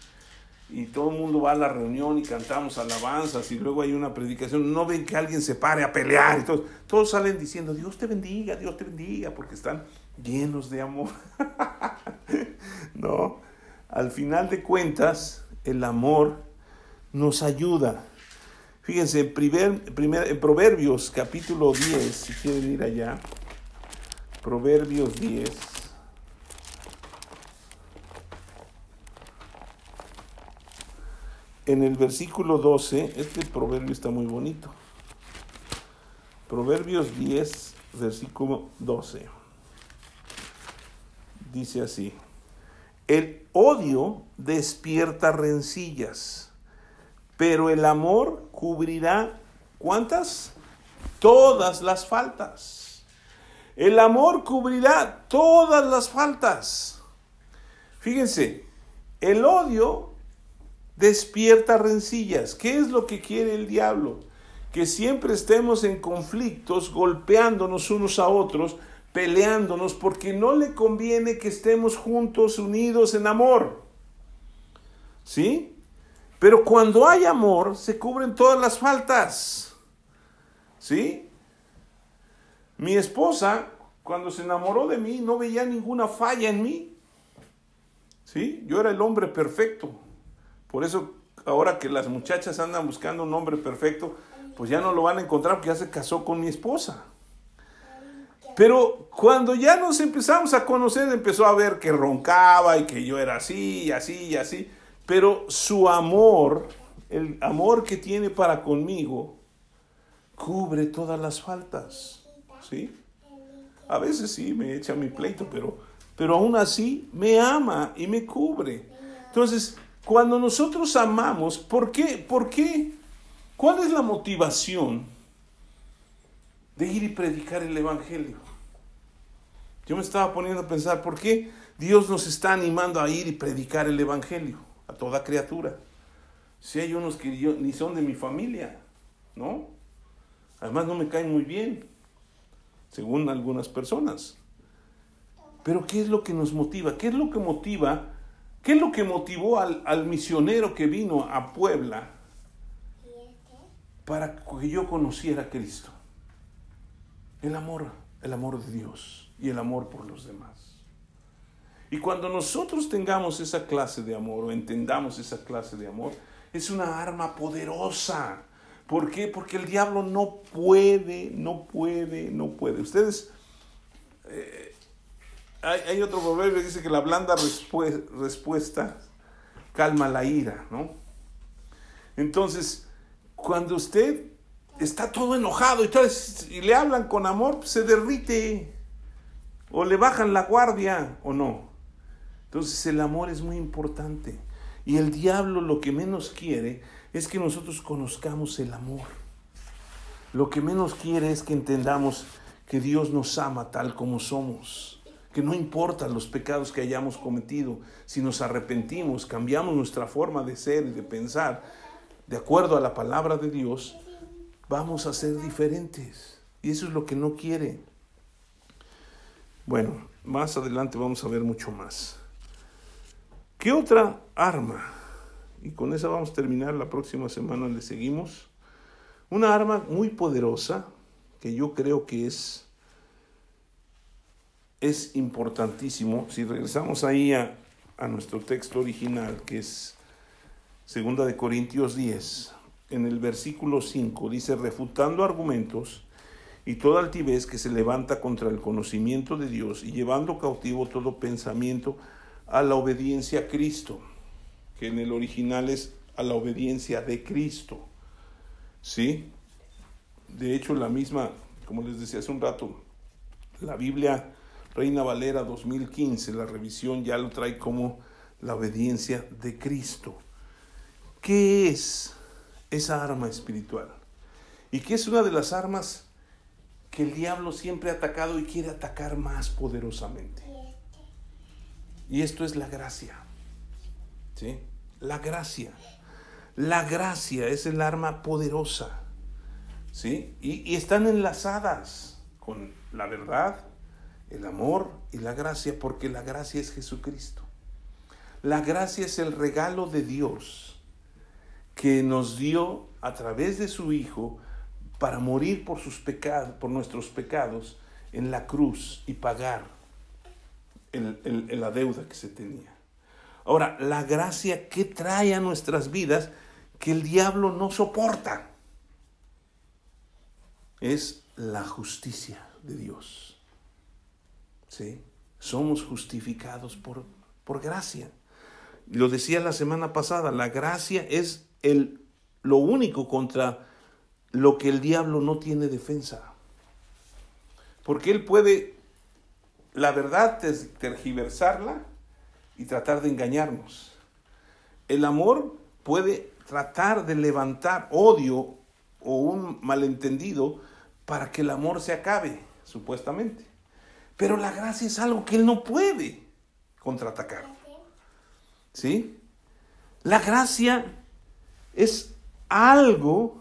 y todo el mundo va a la reunión y cantamos alabanzas y luego hay una predicación, no ven que alguien se pare a pelear, y todos, todos salen diciendo, Dios te bendiga, Dios te bendiga, porque están llenos de amor. no, al final de cuentas, el amor nos ayuda. Fíjense, primer, primer, en Proverbios capítulo 10, si quieren ir allá, Proverbios 10. En el versículo 12, este proverbio está muy bonito. Proverbios 10, versículo 12 dice así, el odio despierta rencillas, pero el amor cubrirá ¿cuántas? Todas las faltas. El amor cubrirá todas las faltas. Fíjense, el odio despierta rencillas. ¿Qué es lo que quiere el diablo? Que siempre estemos en conflictos, golpeándonos unos a otros, peleándonos porque no le conviene que estemos juntos, unidos en amor. ¿Sí? Pero cuando hay amor, se cubren todas las faltas. ¿Sí? Mi esposa, cuando se enamoró de mí, no veía ninguna falla en mí. ¿Sí? Yo era el hombre perfecto. Por eso, ahora que las muchachas andan buscando un hombre perfecto, pues ya no lo van a encontrar porque ya se casó con mi esposa. Pero cuando ya nos empezamos a conocer, empezó a ver que roncaba y que yo era así así y así. Pero su amor, el amor que tiene para conmigo, cubre todas las faltas. ¿Sí? A veces sí me echa mi pleito, pero, pero aún así me ama y me cubre. Entonces, cuando nosotros amamos, ¿por qué? ¿Por qué? ¿Cuál es la motivación de ir y predicar el Evangelio? Yo me estaba poniendo a pensar, ¿por qué Dios nos está animando a ir y predicar el Evangelio a toda criatura? Si hay unos que ni son de mi familia, ¿no? Además no me caen muy bien, según algunas personas. Pero ¿qué es lo que nos motiva? ¿Qué es lo que motiva? ¿Qué es lo que motivó al, al misionero que vino a Puebla para que yo conociera a Cristo? El amor, el amor de Dios. y el amor por los demás. Y cuando nosotros tengamos esa clase de amor o entendamos esa clase de amor, es una arma poderosa. ¿Por qué? Porque el diablo no puede, no puede, no puede. Ustedes, eh, hay, otro proverbio que dice que la blanda respuesta calma la ira, ¿no? Entonces, cuando usted está todo enojado y, y le hablan con amor, se derrite o le bajan la guardia o no. Entonces el amor es muy importante. Y el diablo lo que menos quiere es que nosotros conozcamos el amor. Lo que menos quiere es que entendamos que Dios nos ama tal como somos. Que no importa los pecados que hayamos cometido, si nos arrepentimos, cambiamos nuestra forma de ser y de pensar, de acuerdo a la palabra de Dios, vamos a ser diferentes. Y eso es lo que no quiere. Bueno, más adelante vamos a ver mucho más. ¿Qué otra arma? Y con esa vamos a terminar, la próxima semana le seguimos. Una arma muy poderosa que yo creo que es, es importantísimo. Si regresamos ahí a, a nuestro texto original, que es segunda de Corintios 10, en el versículo 5, dice, refutando argumentos y toda altivez que se levanta contra el conocimiento de Dios y llevando cautivo todo pensamiento a la obediencia a Cristo, que en el original es a la obediencia de Cristo. ¿Sí? De hecho, la misma, como les decía hace un rato, la Biblia Reina Valera 2015, la revisión ya lo trae como la obediencia de Cristo. ¿Qué es esa arma espiritual? Y qué es una de las armas que el diablo siempre ha atacado y quiere atacar más poderosamente. Y esto es la gracia. ¿Sí? La gracia. La gracia es el arma poderosa. ¿Sí? Y, y están enlazadas con la verdad, el amor y la gracia, porque la gracia es Jesucristo. La gracia es el regalo de Dios que nos dio a través de su Hijo para morir por sus pecados, por nuestros pecados en la cruz y pagar en, la deuda que se tenía. Ahora, la gracia que trae a nuestras vidas que el diablo no soporta es la justicia de Dios. ¿Sí? Somos justificados por, por gracia. Lo decía la semana pasada, la gracia es el, lo único contra lo que el diablo no tiene defensa. Porque él puede la verdad es tergiversarla y tratar de engañarnos. El amor puede tratar de levantar odio o un malentendido para que el amor se acabe, supuestamente. Pero la gracia es algo que él no puede contraatacar. ¿Sí? La gracia es algo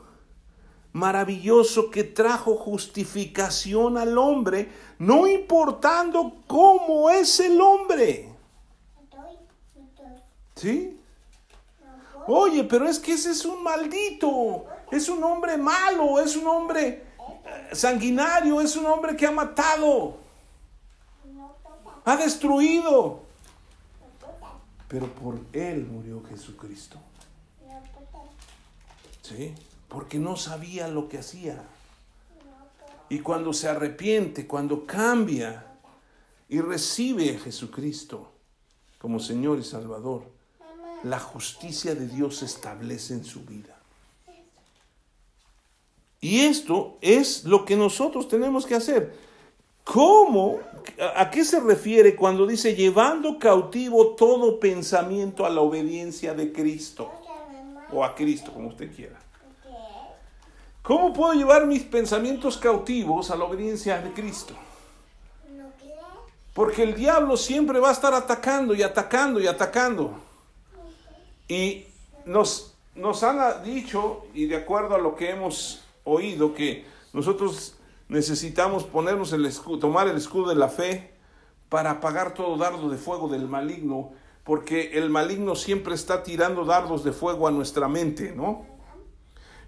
maravilloso que trajo justificación al hombre, no importando cómo es el hombre. ¿Sí? Oye, pero es que ese es un maldito, es un hombre malo, es un hombre eh, sanguinario, es un hombre que ha matado, ha destruido. Pero por él murió Jesucristo. ¿Sí? Porque no sabía lo que hacía. Y cuando se arrepiente, cuando cambia y recibe a Jesucristo como Señor y Salvador, la justicia de Dios se establece en su vida. Y esto es lo que nosotros tenemos que hacer. ¿Cómo? ¿A qué se refiere cuando dice llevando cautivo todo pensamiento a la obediencia de Cristo? O a Cristo, como usted quiera. ¿Cómo puedo llevar mis pensamientos cautivos a la obediencia de Cristo? Porque el diablo siempre va a estar atacando y atacando y atacando. Y nos, nos han dicho, y de acuerdo a lo que hemos oído, que nosotros necesitamos ponernos el escudo, tomar el escudo de la fe para apagar todo dardo de fuego del maligno, porque el maligno siempre está tirando dardos de fuego a nuestra mente, ¿no?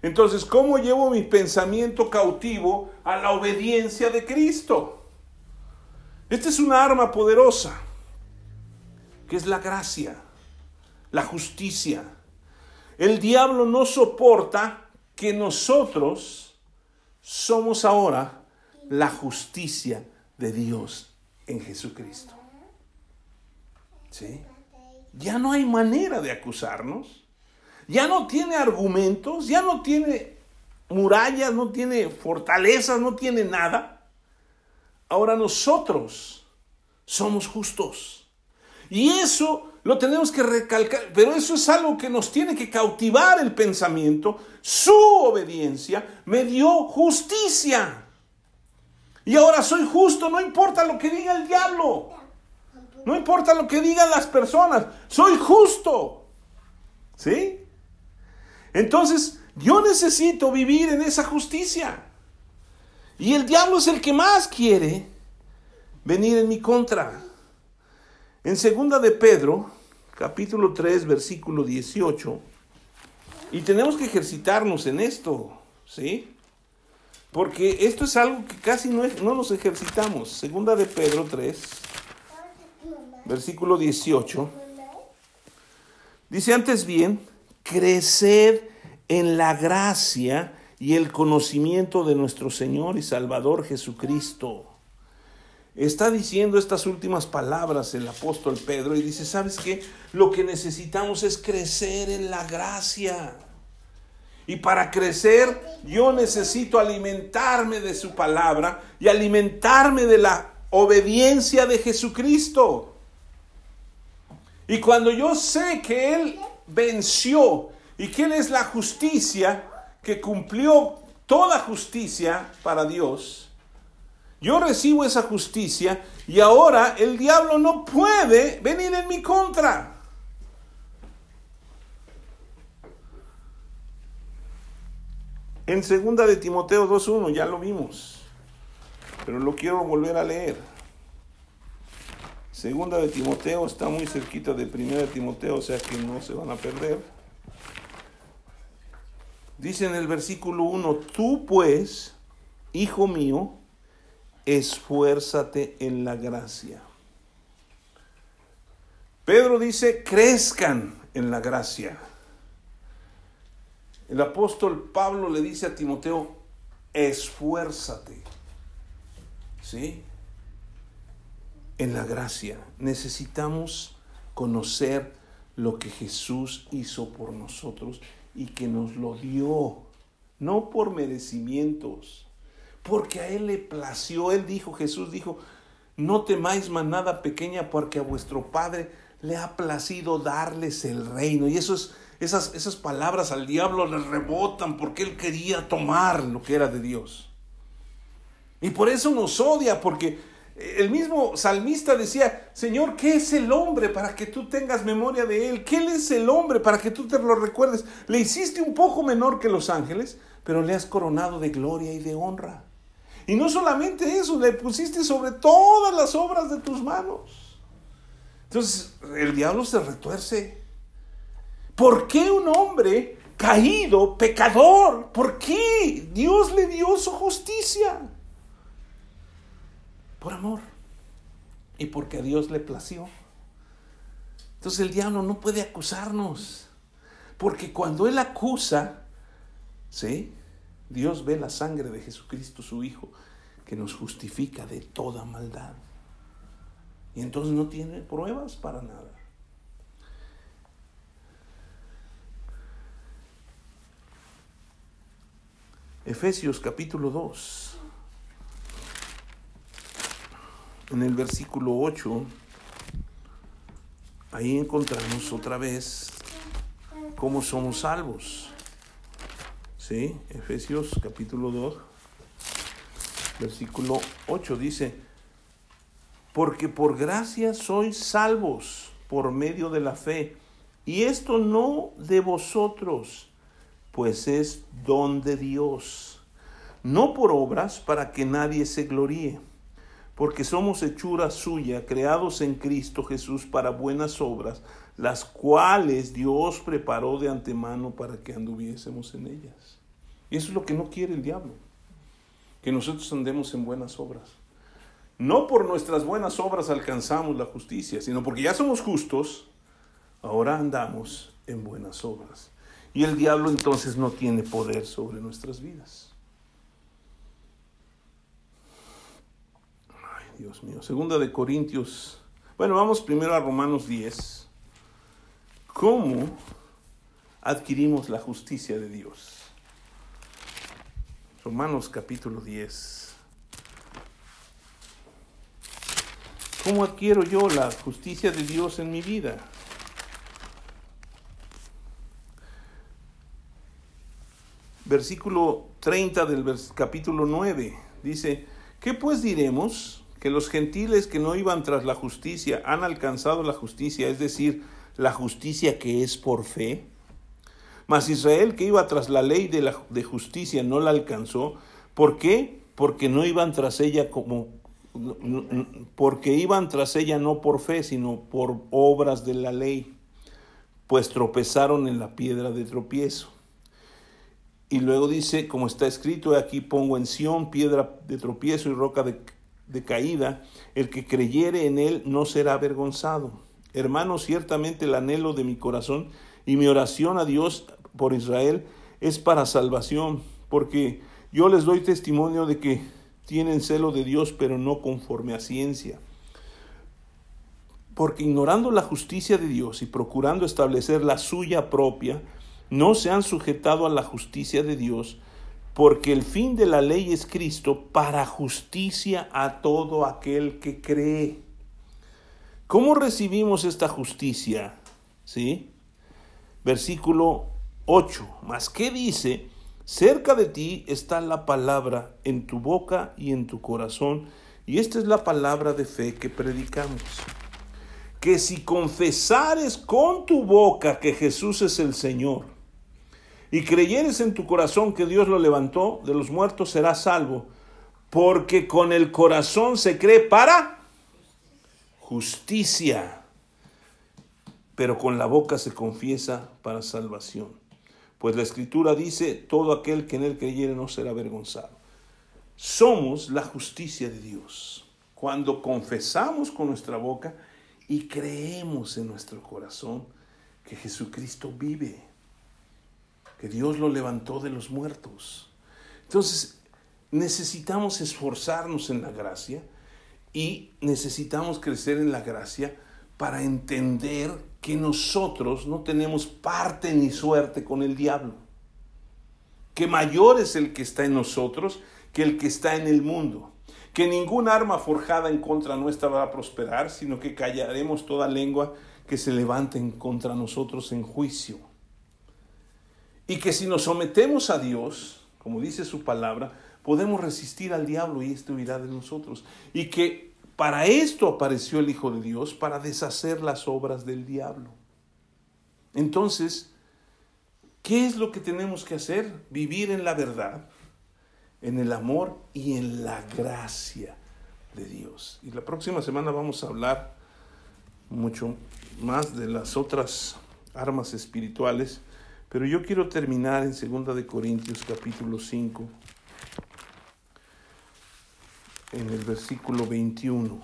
Entonces, ¿cómo llevo mi pensamiento cautivo a la obediencia de Cristo? Esta es una arma poderosa, que es la gracia, la justicia. El diablo no soporta que nosotros somos ahora la justicia de Dios en Jesucristo. ¿Sí? Ya no hay manera de acusarnos. Ya no tiene argumentos, ya no tiene murallas, no tiene fortalezas, no tiene nada. Ahora nosotros somos justos. Y eso lo tenemos que recalcar, pero eso es algo que nos tiene que cautivar el pensamiento. Su obediencia me dio justicia. Y ahora soy justo, no importa lo que diga el diablo. No importa lo que digan las personas, soy justo. ¿Sí? Entonces, yo necesito vivir en esa justicia. Y el diablo es el que más quiere venir en mi contra. En segunda de Pedro, capítulo 3, versículo 18, y tenemos que ejercitarnos en esto, ¿sí? Porque esto es algo que casi no, no nos ejercitamos. Segunda de Pedro 3, versículo 18. Dice antes bien, creced en la gracia y el conocimiento de nuestro Señor y Salvador Jesucristo. Está diciendo estas últimas palabras el apóstol Pedro y dice, ¿sabes qué? Lo que necesitamos es crecer en la gracia. Y para crecer yo necesito alimentarme de su palabra y alimentarme de la obediencia de Jesucristo. Y cuando yo sé que Él venció y que Él es la justicia, que cumplió toda justicia para Dios, yo recibo esa justicia y ahora el diablo no puede venir en mi contra. En segunda de Timoteo 2.1 ya lo vimos, pero lo quiero volver a leer. Segunda de Timoteo está muy cerquita de primera de Timoteo, o sea que no se van a perder. Dice en el versículo 1, tú pues, hijo mío, esfuérzate en la gracia. Pedro dice, crezcan en la gracia. El apóstol Pablo le dice a Timoteo, esfuérzate. ¿Sí? En la gracia. Necesitamos conocer lo que Jesús hizo por nosotros y que nos lo dio, no por merecimientos, porque a Él le plació, Él dijo, Jesús dijo, no temáis manada pequeña porque a vuestro Padre le ha placido darles el reino. Y eso esas, esas palabras al diablo le rebotan porque Él quería tomar lo que era de Dios. Y por eso nos odia, porque el mismo salmista decía, Señor, ¿qué es el hombre para que tú tengas memoria de él? ¿Qué es el hombre para que tú te lo recuerdes? Le hiciste un poco menor que los ángeles, pero le has coronado de gloria y de honra. Y no solamente eso, le pusiste sobre todas las obras de tus manos. Entonces el diablo se retuerce. ¿Por qué un hombre caído, pecador? ¿Por qué Dios le dio su justicia? Por amor. Y porque a Dios le plació. Entonces el diablo no puede acusarnos. Porque cuando él acusa, ¿sí? Dios ve la sangre de Jesucristo, su Hijo, que nos justifica de toda maldad. Y entonces no tiene pruebas para nada. Efesios capítulo 2. En el versículo 8, ahí encontramos otra vez cómo somos salvos. ¿Sí? Efesios capítulo 2, versículo 8 dice, porque por gracia sois salvos por medio de la fe, y esto no de vosotros, pues es don de Dios, no por obras para que nadie se gloríe porque somos hechura suya, creados en Cristo Jesús para buenas obras, las cuales Dios preparó de antemano para que anduviésemos en ellas. Y eso es lo que no quiere el diablo, que nosotros andemos en buenas obras. no por nuestras buenas obras alcanzamos la justicia, sino porque ya somos justos, ahora andamos en buenas obras. Y el diablo entonces no tiene poder sobre nuestras vidas. Dios mío. Segunda de Corintios. Bueno, vamos primero a Romanos 10. ¿Cómo adquirimos la justicia de Dios? Romanos capítulo 10. ¿Cómo adquiero yo la justicia de Dios en mi vida? Versículo 30 del capítulo 9 dice, ¿qué pues diremos? Que los gentiles que no iban tras la justicia han alcanzado la justicia, es decir, la justicia que es por fe. Mas Israel que iba tras la ley de, la, de justicia no la alcanzó. ¿Por qué? Porque no iban tras ella como porque iban tras ella no por fe, sino por obras de la ley, pues tropezaron en la piedra de tropiezo. Y luego dice, como está escrito, aquí pongo en Sión piedra de tropiezo y roca de, de caída, el que creyere en él no será avergonzado. Hermano, ciertamente el anhelo de mi corazón y mi oración a Dios por Israel es para salvación, porque yo les doy testimonio de que tienen celo de Dios, pero no conforme a ciencia. Porque ignorando la justicia de Dios y procurando establecer la suya propia, no se han sujetado a la justicia de Dios, porque el fin de la ley es Cristo para justicia a todo aquel que cree. ¿Cómo recibimos esta justicia? ¿Sí? Versículo 8. Más qué dice, Cerca de ti está la palabra en tu boca y en tu corazón. Y esta es la palabra de fe que predicamos. Que si confesares con tu boca que Jesús es el Señor y creyeres en tu corazón que Dios lo levantó de los muertos, serás salvo. Porque con el corazón se cree para justicia, pero con la boca se confiesa para salvación. Pues la escritura dice, todo aquel que en él creyere no será avergonzado. Somos la justicia de Dios. Cuando confesamos con nuestra boca y creemos en nuestro corazón que Jesucristo vive, que Dios lo levantó de los muertos. Entonces, necesitamos esforzarnos en la gracia y necesitamos crecer en la gracia para entender que nosotros no tenemos parte ni suerte con el diablo, que mayor es el que está en nosotros que el que está en el mundo, que ninguna arma forjada en contra nuestra va a prosperar, sino que callaremos toda lengua que se levante en contra nosotros en juicio. Y que si nos sometemos a Dios, como dice su palabra, podemos resistir al diablo y este huirá de nosotros. Y que para esto apareció el Hijo de Dios, para deshacer las obras del diablo. Entonces, ¿qué es lo que tenemos que hacer? Vivir en la verdad, en el amor y en la gracia de Dios. Y la próxima semana vamos a hablar mucho más de las otras armas espirituales, pero yo quiero terminar en 2 de Corintios capítulo 5 en el versículo 21.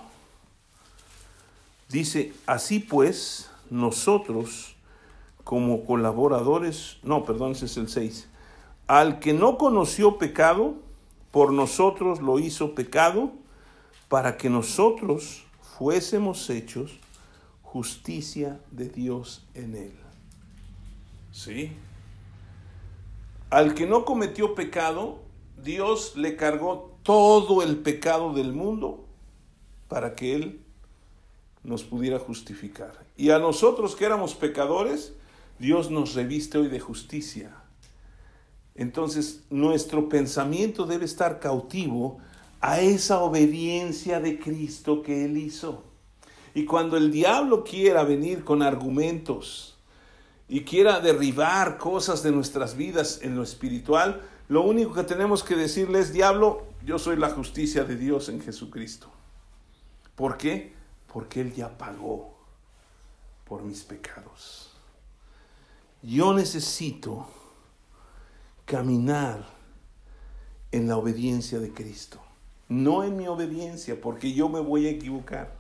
Dice, así pues, nosotros como colaboradores, no, perdón, ese es el 6, al que no conoció pecado, por nosotros lo hizo pecado, para que nosotros fuésemos hechos justicia de Dios en él. ¿Sí? Al que no cometió pecado, Dios le cargó todo el pecado del mundo para que Él nos pudiera justificar. Y a nosotros que éramos pecadores, Dios nos reviste hoy de justicia. Entonces nuestro pensamiento debe estar cautivo a esa obediencia de Cristo que Él hizo. Y cuando el diablo quiera venir con argumentos y quiera derribar cosas de nuestras vidas en lo espiritual, lo único que tenemos que decirle es, diablo, yo soy la justicia de Dios en Jesucristo. ¿Por qué? Porque Él ya pagó por mis pecados. Yo necesito caminar en la obediencia de Cristo. no en mi obediencia, porque yo me voy a equivocar.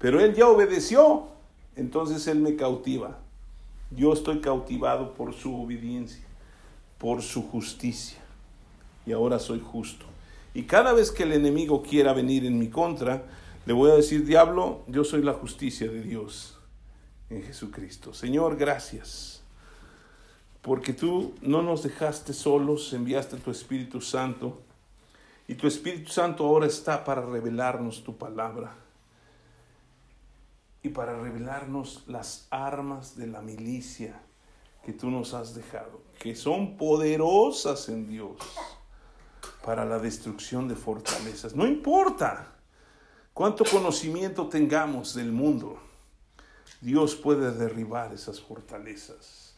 Pero Él ya obedeció, entonces Él me cautiva. Yo estoy cautivado por su obediencia, por su justicia. Y ahora soy justo. Y cada vez que el enemigo quiera venir en mi contra, le voy a decir, diablo, yo soy la justicia de Dios en Jesucristo. Señor, gracias. Porque tú no nos dejaste solos, enviaste tu Espíritu Santo. Y tu Espíritu Santo ahora está para revelarnos tu palabra y para revelarnos las armas de la milicia que tú nos has dejado, que son poderosas en Dios para la destrucción de fortalezas. No importa cuánto conocimiento tengamos del mundo, Dios puede derribar esas fortalezas.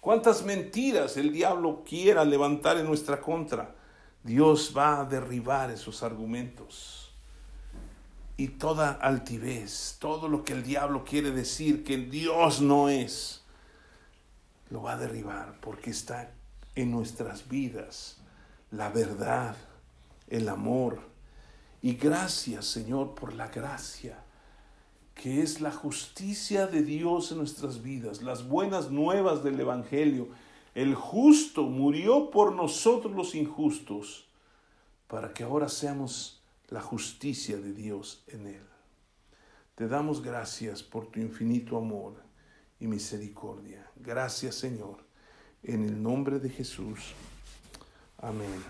Cuántas mentiras el diablo quiera levantar en nuestra contra, Dios va a derribar esos argumentos y toda altivez, todo lo que el diablo quiere decir que Dios no es, lo va a derribar porque está en nuestras vidas la verdad, el amor. Y gracias Señor por la gracia que es la justicia de Dios en nuestras vidas, las buenas nuevas del Evangelio. El justo murió por nosotros los injustos, para que ahora seamos la justicia de Dios en él. Te damos gracias por tu infinito amor y misericordia. Gracias Señor, en el nombre de Jesús. Amén.